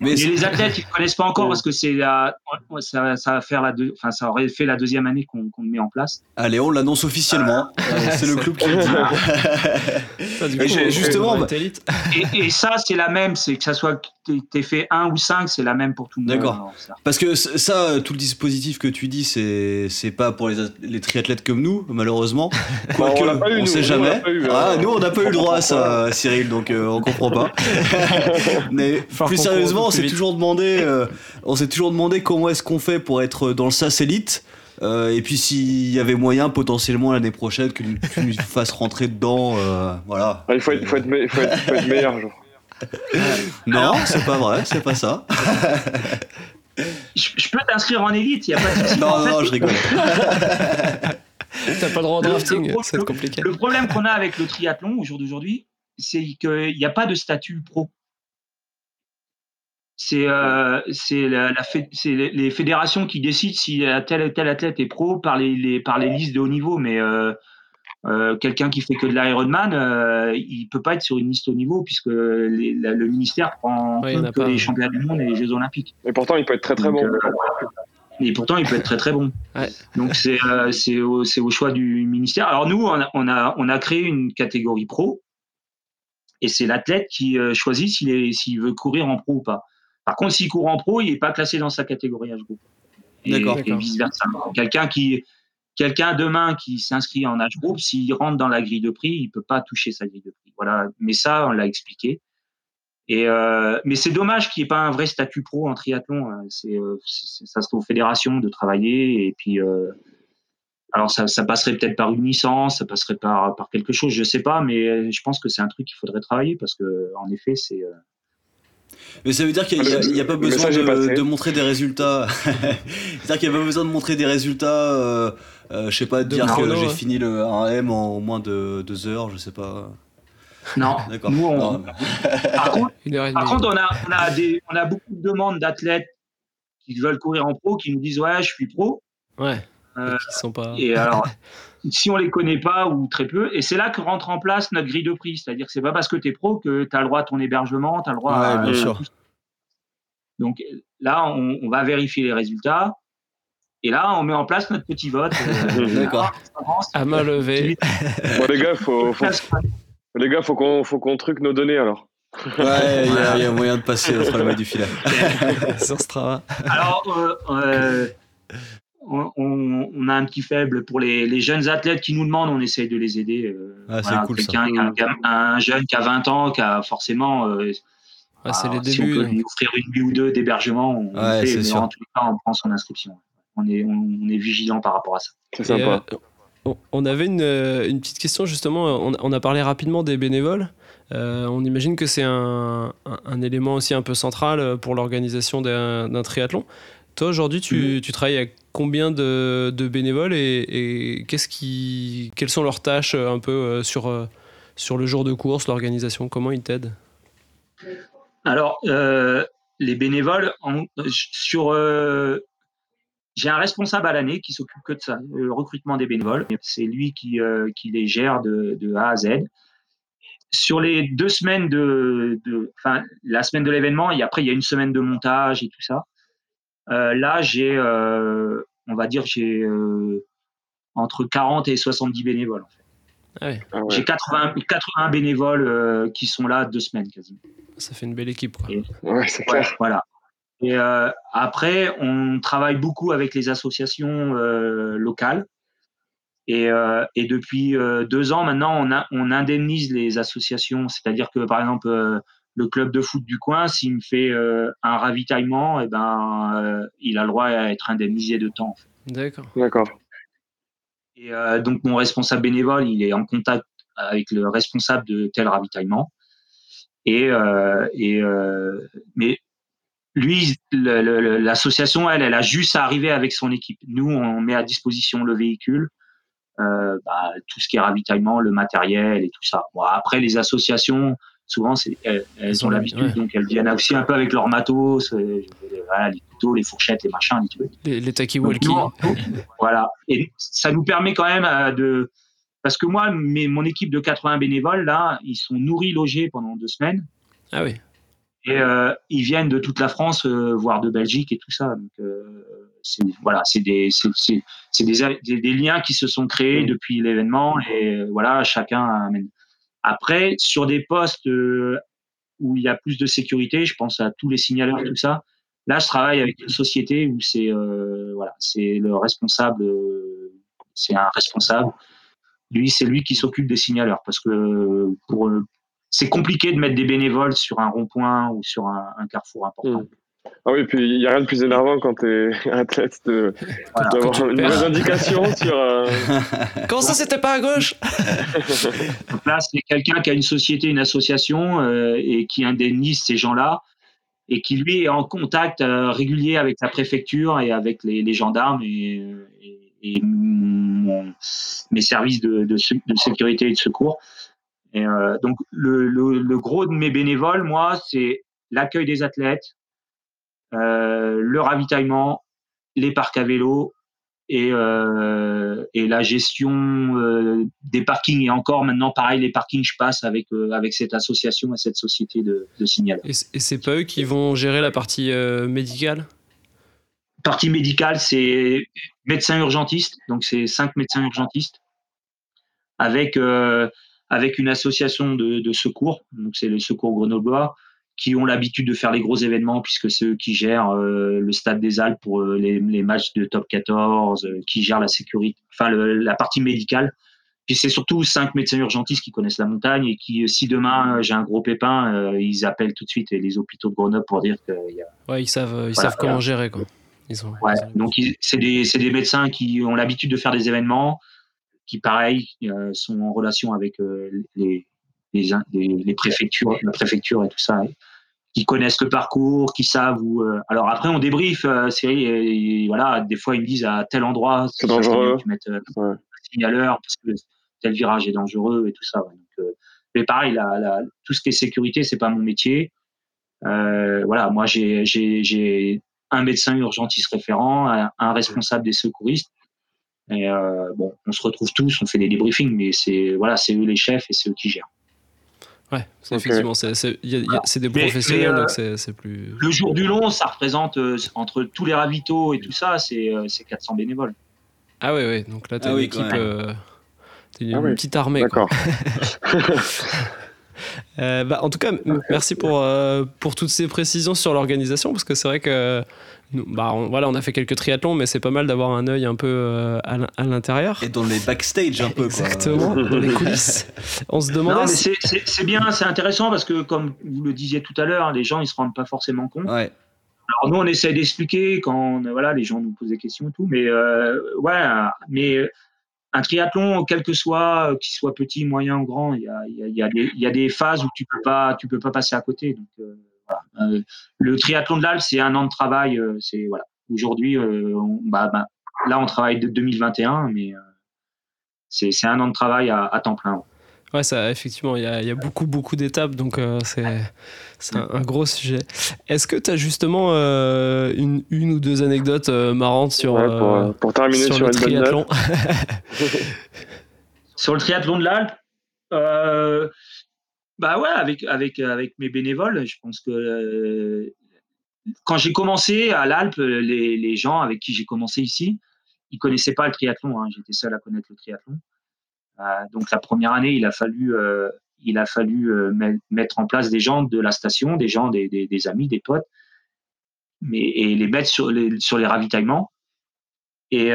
Mais, les athlètes, ils ne connaissent pas encore parce que c'est la, ça, ça, va faire la deux, enfin, ça aurait fait la deuxième année qu'on qu le met en place.
Allez, on l'annonce officiellement. Euh, c'est le club qui le dit. [LAUGHS]
ça, coup, et justement, bah,
et, et, ça, c'est la même, c'est que ça soit t'es fait un ou cinq, c'est la même pour tout le monde.
D'accord. Parce que ça, tout le dispositif que tu dis, c'est c'est pas pour les, les triathlètes comme nous, malheureusement. [LAUGHS] Quoique,
on,
on sait
nous,
jamais.
Nous,
ah, nous, on n'a pas eu le droit à ça, Cyril, donc euh, on comprend pas. [LAUGHS] Mais plus sérieusement, on s'est toujours demandé, [LAUGHS] euh, on s'est toujours demandé comment est-ce qu'on fait pour être dans le SAS élite. Euh, et puis s'il y avait moyen potentiellement l'année prochaine que tu nous [LAUGHS] fasses rentrer dedans, euh, voilà.
Ah, il faut être, faut être, me faut être, faut être meilleur, genre.
non, c'est pas vrai, c'est pas ça.
je, je, peux t'inscrire en élite, il y a pas de souci.
Non, non,
fait,
je rigole. [LAUGHS]
T'as pas le droit au drafting, c'est compliqué.
Le problème qu'on a avec le triathlon au jour d'aujourd'hui, c'est qu'il n'y a pas de statut pro c'est euh, la, la les fédérations qui décident si tel tel athlète est pro par les, les, par les listes de haut niveau, mais euh, euh, quelqu'un qui fait que de l'Ironman, euh, il peut pas être sur une liste haut niveau puisque les, la, le ministère prend en compte que
pas.
les championnats du monde et les Jeux olympiques.
Et pourtant, il peut être très très
Donc,
bon.
euh, et pourtant, il peut être très très bon.
Ouais.
Donc c'est euh, c'est au, au choix du ministère. Alors nous, on a, on a, on a créé une catégorie pro et c'est l'athlète qui euh, choisit s'il est- s'il veut courir en pro ou pas. Par contre, s'il court en pro, il n'est pas classé dans sa catégorie âge groupe. Et,
D'accord.
et vice versa. Quelqu'un qui quelqu'un demain qui s'inscrit en âge groupe, s'il rentre dans la grille de prix, il peut pas toucher sa grille de prix. Voilà. Mais ça, on l'a expliqué. Et euh, mais c'est dommage qu'il n'y ait pas un vrai statut pro en triathlon. hein. C'est, euh, c'est- ça serait aux fédérations de travailler. Et puis, euh, alors ça, ça passerait peut-être par une licence, ça passerait par, par quelque chose, je sais pas. Mais je pense que c'est un truc qu'il faudrait travailler parce que en effet, c'est euh,
Mais ça veut dire qu'il n'y a, pas besoin de, montrer des résultats. [LAUGHS] C'est-à-dire qu'il n'y a pas besoin de montrer des résultats. Euh, euh, je sais pas, de dire que j'ai fini le 1M en moins de 2 heures, je sais pas.
Non, D'accord. Par, [LAUGHS] contre, on, a, on, a des, on a beaucoup de demandes d'athlètes qui veulent courir en pro, qui nous disent Ouais, je suis pro.
Ouais. Euh, sont pas...
Et alors, [LAUGHS] si on les connaît pas ou très peu, et c'est là que rentre en place notre grille de prix. C'est-à-dire que c'est pas parce que tu es pro que tu as le droit à ton hébergement, tu as le droit à.
Bien sûr.
Donc là, on, va vérifier les résultats. Et là, on met en place notre petit vote. [LAUGHS]
Euh, D'accord. À main levée.
bon, les gars, faut, faut, les gars, faut qu'on faut qu'on truque nos données alors.
Ouais, il y, a moyen de passer entre le du filet. [LAUGHS]
Sur Strava.
Alors, euh, euh on, a un petit faible pour les, jeunes athlètes qui nous demandent, on essaye de les aider.
Euh, ah, c'est cool
ça. Un, jeune qui a 20 ans, qui a forcément. Euh,
c'est les débuts. Si on peut
lui offrir une nuit ou deux d'hébergement, on fait, en tout cas, on prend son inscription. On est, on, est vigilant par rapport à ça.
C'est sympa.
Euh, on avait une, une, petite question justement. On, a parlé rapidement des bénévoles. on imagine que c'est un, un, élément aussi un peu central pour l'organisation d'un triathlon. Toi, aujourd'hui, tu, mhm. tu, travailles avec combien de, de bénévoles et, quelles sont leurs tâches euh, un peu euh, sur, euh, sur le jour de course, l'organisation Comment ils t'aident?
Alors, les bénévoles, sur. j'ai un responsable à l'année qui s'occupe que de ça, le recrutement des bénévoles. C'est lui qui, les gère de, de, A à Z. Sur les deux semaines de, enfin, la semaine de l'événement, et après il y a une semaine de montage et tout ça. Euh, là, j'ai, euh, on va dire, j'ai euh, entre 40 et 70 bénévoles. Ah ah j'ai 80, 80 bénévoles qui sont là deux semaines quasiment.
Ça fait une belle équipe. Quoi.
ouais, c'est clair.
voilà. Et après, on travaille beaucoup avec les associations locales. Et, et, depuis deux ans maintenant, on, a, on indemnise les associations. C'est-à-dire que, par exemple, le club de foot du coin, s'il me fait euh, un ravitaillement, et eh ben, euh, il a le droit à être indemnisé de temps.
D'accord.
D'accord.
Et euh, donc mon responsable bénévole, il est en contact avec le responsable de tel ravitaillement. Et, et mais lui, l'association, elle, elle a juste à arriver avec son équipe. Nous, on met à disposition le véhicule, bah, tout ce qui est ravitaillement, le matériel et tout ça. Bon, après, les associations, souvent, elles, elles ont l'habitude, donc elles viennent aussi un peu avec leur matos, euh, les couteaux, les fourchettes, les machins,
les, les,
voilà. Et ça nous permet quand même euh, de. Parce que moi, mes, mon équipe de 80 bénévoles, là, ils sont nourris, logés pendant deux semaines.
Ah oui.
Et euh, ils viennent de toute la France, voire de Belgique et tout ça. Donc, c'est, voilà, c'est des, c'est, des, des, liens qui se sont créés depuis l'événement et voilà, chacun amène. Après, sur des postes euh, où il y a plus de sécurité, je pense à tous les signaleurs, tout ça. Là, je travaille avec une société où c'est euh, voilà, c'est le responsable, euh, c'est un responsable. Lui, c'est lui qui s'occupe des signaleurs parce que pour c'est compliqué de mettre des bénévoles sur un rond-point ou sur un, carrefour important.
Mmh. Ah oui, puis il n'y a rien de plus énervant quand tu es [LAUGHS] athlète de, d'avoir une mauvaise indication [LAUGHS] sur. Euh,
Comment ça, c'était pas à gauche [LAUGHS]
là, c'est quelqu'un qui a une société, une association euh, et qui indemnise ces gens-là et qui, lui, est en contact euh, régulier avec la préfecture et avec les, gendarmes et, mes services de, de, sécurité et de secours. Et, donc, le, le gros de mes bénévoles, moi, c'est l'accueil des athlètes, euh, le ravitaillement, les parcs à vélo et, euh, et la gestion euh, des parkings. Et encore maintenant, pareil, les parkings, je passe avec, avec cette association et cette société de, de signal.
Et c'est pas eux qui vont gérer la partie médicale?
Partie médicale, c'est médecin urgentiste, donc c'est cinq médecins urgentistes avec, avec une association de, de secours, donc c'est le secours grenoblois, qui ont l'habitude de faire les gros événements, puisque c'est eux qui gèrent euh, le stade des Alpes pour euh, les, matchs de top 14, euh, qui gèrent la sécurité, enfin la partie médicale. Puis c'est surtout cinq médecins urgentistes qui connaissent la montagne et qui, si demain j'ai un gros pépin, ils appellent tout de suite les hôpitaux de Grenoble pour dire qu'il y a.
Ouais, ils savent, ils savent comment gérer quoi.
Ils ont, ouais, donc c'est des, des, médecins qui ont l'habitude de faire des événements, qui pareil sont en relation avec les, les, les, préfectures, la préfecture et tout ça, qui connaissent le parcours, qui savent où. Euh, alors après, on débrief, euh, et, voilà, des fois ils me disent à tel endroit,
c'est dangereux.
Tu mets euh, un signaleur parce que tel virage est dangereux et tout ça. Donc, mais pareil, la, tout ce qui est sécurité, c'est pas mon métier. voilà, moi j'ai un médecin urgentiste référent, un, responsable des secouristes. Et bon, on se retrouve tous, on fait des débriefings, mais c'est voilà, c'est eux les chefs et c'est eux qui gèrent.
Ouais, effectivement, c'est des professionnels, donc euh, c'est plus.
Le jour du long, ça représente euh, entre tous les ravitaux et tout ça, c'est 400 euh, bénévoles.
Ah ouais, ouais, donc là, t'as ah une équipe. une, ah petite armée. D'accord. [LAUGHS] bah, en tout cas, merci pour, pour toutes ces précisions sur l'organisation, parce que c'est vrai que bah, on, voilà, on a fait quelques triathlons, mais c'est pas mal d'avoir un œil un peu euh, à l'intérieur.
Et dans les backstage un peu.
Exactement, dans les coulisses. [LAUGHS] On se demandait.
C'est bien, c'est intéressant parce que, comme vous le disiez tout à l'heure, les gens ils se rendent pas forcément compte.
Ouais.
Alors nous, on essaie d'expliquer quand voilà, les gens nous posent des questions et tout, mais euh, ouais, mais un triathlon, quel que soit, qu'il soit petit, moyen ou grand, il y a, y, a, y a, des phases où tu peux pas, tu peux pas passer à côté. Donc, euh, euh, le triathlon de l'Alpe, c'est un an de travail. Euh, c'est voilà. Aujourd'hui, euh, bah, bah, là, on travaille de 2021, mais c'est un an de travail à, temps plein.
Ouais, ça, effectivement, il y, a, beaucoup, beaucoup d'étapes, donc c'est un, gros sujet. Est-ce que tu as justement une, une, ou deux anecdotes marrantes sur,
pour, terminer sur,
le triathlon? [LAUGHS]
Sur le triathlon de l'Alpe bah ouais, avec, avec, avec mes bénévoles, je pense que euh, quand j'ai commencé à l'Alpe, les, les, gens avec qui j'ai commencé ici, ils connaissaient pas le triathlon. Hein. J'étais seul à connaître le triathlon. Euh, donc la première année, il a fallu, euh, il a fallu mettre en place des gens de la station, des gens, des, des, des amis, des potes, mais, et les mettre sur les, sur les ravitaillements. Et,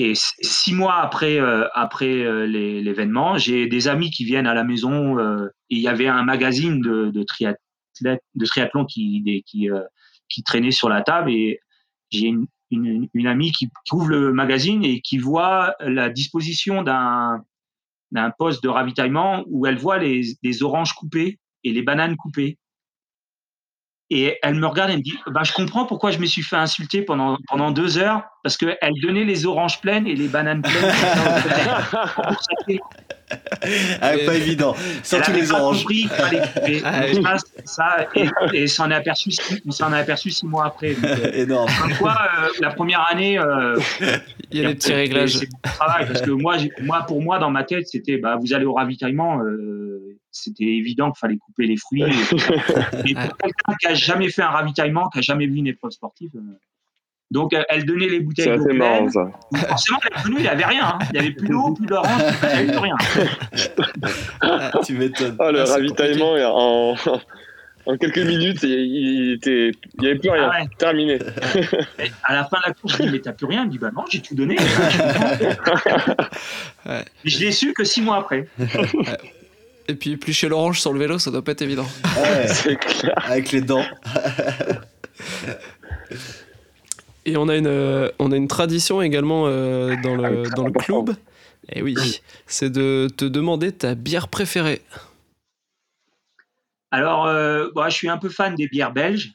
et six mois après, euh, après euh, l'événement, j'ai des amis qui viennent à la maison. Euh, et il y avait un magazine de, triathlon qui, traînait sur la table. Et j'ai une, amie qui, ouvre le magazine et qui voit la disposition d'un poste de ravitaillement où elle voit les, les oranges coupées et les bananes coupées. Et elle me regarde et me dit bah, Je comprends pourquoi je me suis fait insulter pendant, pendant deux heures, parce qu'elle donnait les oranges pleines et les bananes pleines. [LAUGHS]
ah, pas évident. Surtout les oranges.
Compris [LAUGHS] ah, ça, et, et s'en est aperçu, on s'en est aperçu six mois après.
Euh, [LAUGHS] Énorme.
Comme euh, la première année. Euh,
il y a des petits réglages.
C'est travail, parce que moi, moi, pour moi, dans ma tête, c'était bah, vous allez au ravitaillement c'était évident qu'il fallait couper les fruits. [LAUGHS] Et, pour quelqu'un qui a jamais fait un ravitaillement, qui a jamais vu une épreuve sportive, euh, donc elle donnait les bouteilles d'eau pleines. Forcément, il n'y avait rien. Hein. Il n'y avait plus d'eau, plus d'orange, il n'y avait plus rien. [LAUGHS]
Ah, tu m'étonnes.
Oh, le ah, ravitaillement en, en, quelques minutes, il n'y avait plus rien. Ah Terminé. [LAUGHS]
à la fin de la course, je dis mais t'as plus rien Il me dit bah non, j'ai tout donné. [LAUGHS] je l'ai su que six mois après.
Et puis éplucher l'orange sur le vélo, ça doit pas être évident.
c'est clair. Avec les dents.
Et on a une, euh, on a une tradition également euh, dans, le, dans le club. Et eh oui, c'est de te demander ta bière préférée.
Alors, euh, je suis un peu fan des bières belges.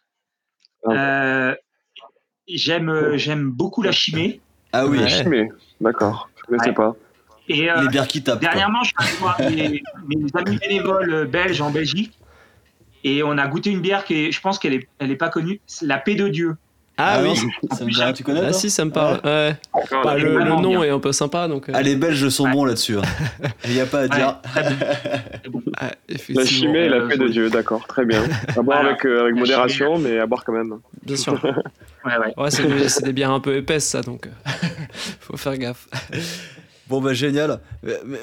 Ah j'aime, j'aime beaucoup la chimée.
Ah oui,
la chimée, d'accord. Je ne sais pas.
Et,
euh, les bières qui tapent.
Dernièrement, je suis allé voir mes, amis bénévoles belges en Belgique et on a goûté une bière qui est, je pense qu'elle est, elle est pas connue, c'est la Paix de Dieu.
Ah, oui,
ça tu connais
Ah si, ça me parle. Ouais. Bah, le, nom est un peu sympa. Donc,
euh. ah, les Belges sont bons là-dessus. Hein. [LAUGHS] Il n'y a pas à dire. [LAUGHS]
Ah, la chimée et la paix de Dieu, d'accord, très bien. À boire avec, euh, avec modération, mais à boire quand même.
Bien sûr. [LAUGHS] ouais, ouais. ouais c'est des bières un peu épaisses, ça, donc faut faire gaffe.
Bon bah génial.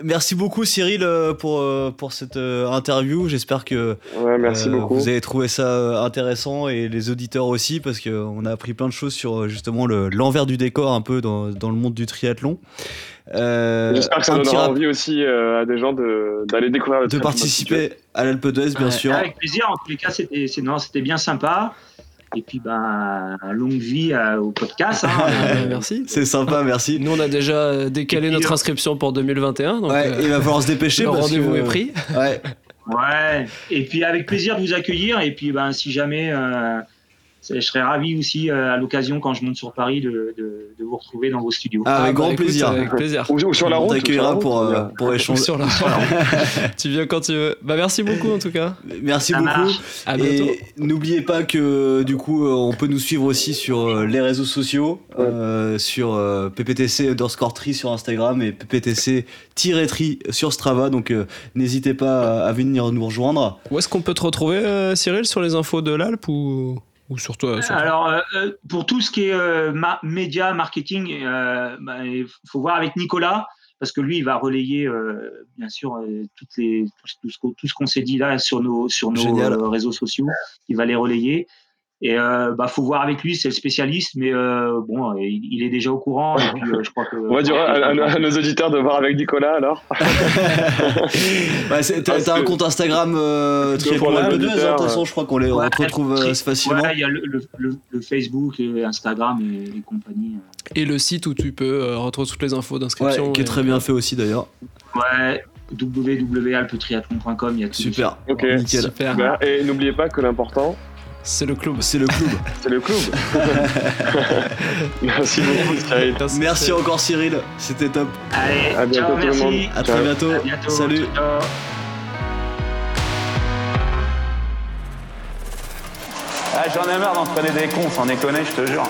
Merci beaucoup Cyril euh, pour, euh, pour cette euh, interview. J'espère que vous avez trouvé ça intéressant et les auditeurs aussi parce qu'on a appris plein de choses sur justement l'envers du décor un peu dans, dans, le monde du triathlon.
J'espère que ça donnera envie aussi à des gens d'aller découvrir le
De participer à l'Alpe d'Huez bien sûr.
Avec plaisir, en tous les cas c'était bien sympa. Et puis, ben, longue vie au podcast. Hein. [LAUGHS]
merci.
C'est sympa, merci.
Nous, on a déjà décalé notre euh, inscription pour 2021. Donc,
ouais, il va falloir se dépêcher. [LAUGHS]
Le rendez-vous est pris.
Ouais.
Ouais, et puis avec plaisir de vous accueillir. Et puis ben, si jamais je serais ravi aussi euh, à l'occasion quand je monte sur Paris de, de, de vous retrouver dans vos studios.
Ah, avec ah, grand bah, plaisir. Avec
plaisir.
Ou, sur la route.
On t'accueillera pour, euh, pour échanger. [LAUGHS]
Sur la... [LAUGHS] tu viens quand tu veux. Bah merci beaucoup en tout cas.
Merci beaucoup.
À bientôt.
Et n'oubliez pas que du coup euh, on peut nous suivre aussi sur les réseaux sociaux, euh, sur PPTC underscore tri sur Instagram et PPTC-tri sur Strava. Donc n'hésitez pas à venir nous rejoindre.
Où est-ce qu'on peut te retrouver Cyril sur les infos de l'Alpe ou ou surtout,
Alors, euh, euh, pour tout ce qui est euh, média, marketing, bah, il faut voir avec Nicolas, parce que lui, il va relayer, bien sûr, toutes les, tout, ce qu'on s'est dit là sur nos, sur nos réseaux sociaux. Il va les relayer. Et euh, bah faut voir avec lui, c'est le spécialiste, mais euh, bon, il, est déjà au courant. Et puis, euh, je crois que.
On va dire à, nos auditeurs de voir avec Nicolas alors. [LAUGHS]
bah, T'as un compte Instagram euh, Triathlon Alpe d'Huez, de toute façon, je crois qu'on les retrouve euh, facilement.
il y a le, le, le, Facebook, Instagram et, et compagnie.
Et le site où tu peux retrouver toutes les infos d'inscription.
qui est très bien fait aussi d'ailleurs.
Ouais, www.alpetriathlon.com, il y a tout.
Super,
ok, nickel. Super. Et n'oubliez pas que l'important,
c'est le club.
C'est le club. [LAUGHS]
C'est le club. [LAUGHS] merci beaucoup, Cyril.
Merci encore, Cyril. C'était top.
Allez,
à bientôt,
ciao,
tout
merci.
le monde.
À très bientôt.
À bientôt.
Salut.
Ciao.
Ah, J'en ai marre d'entraîner des cons, sans déconner, je te jure.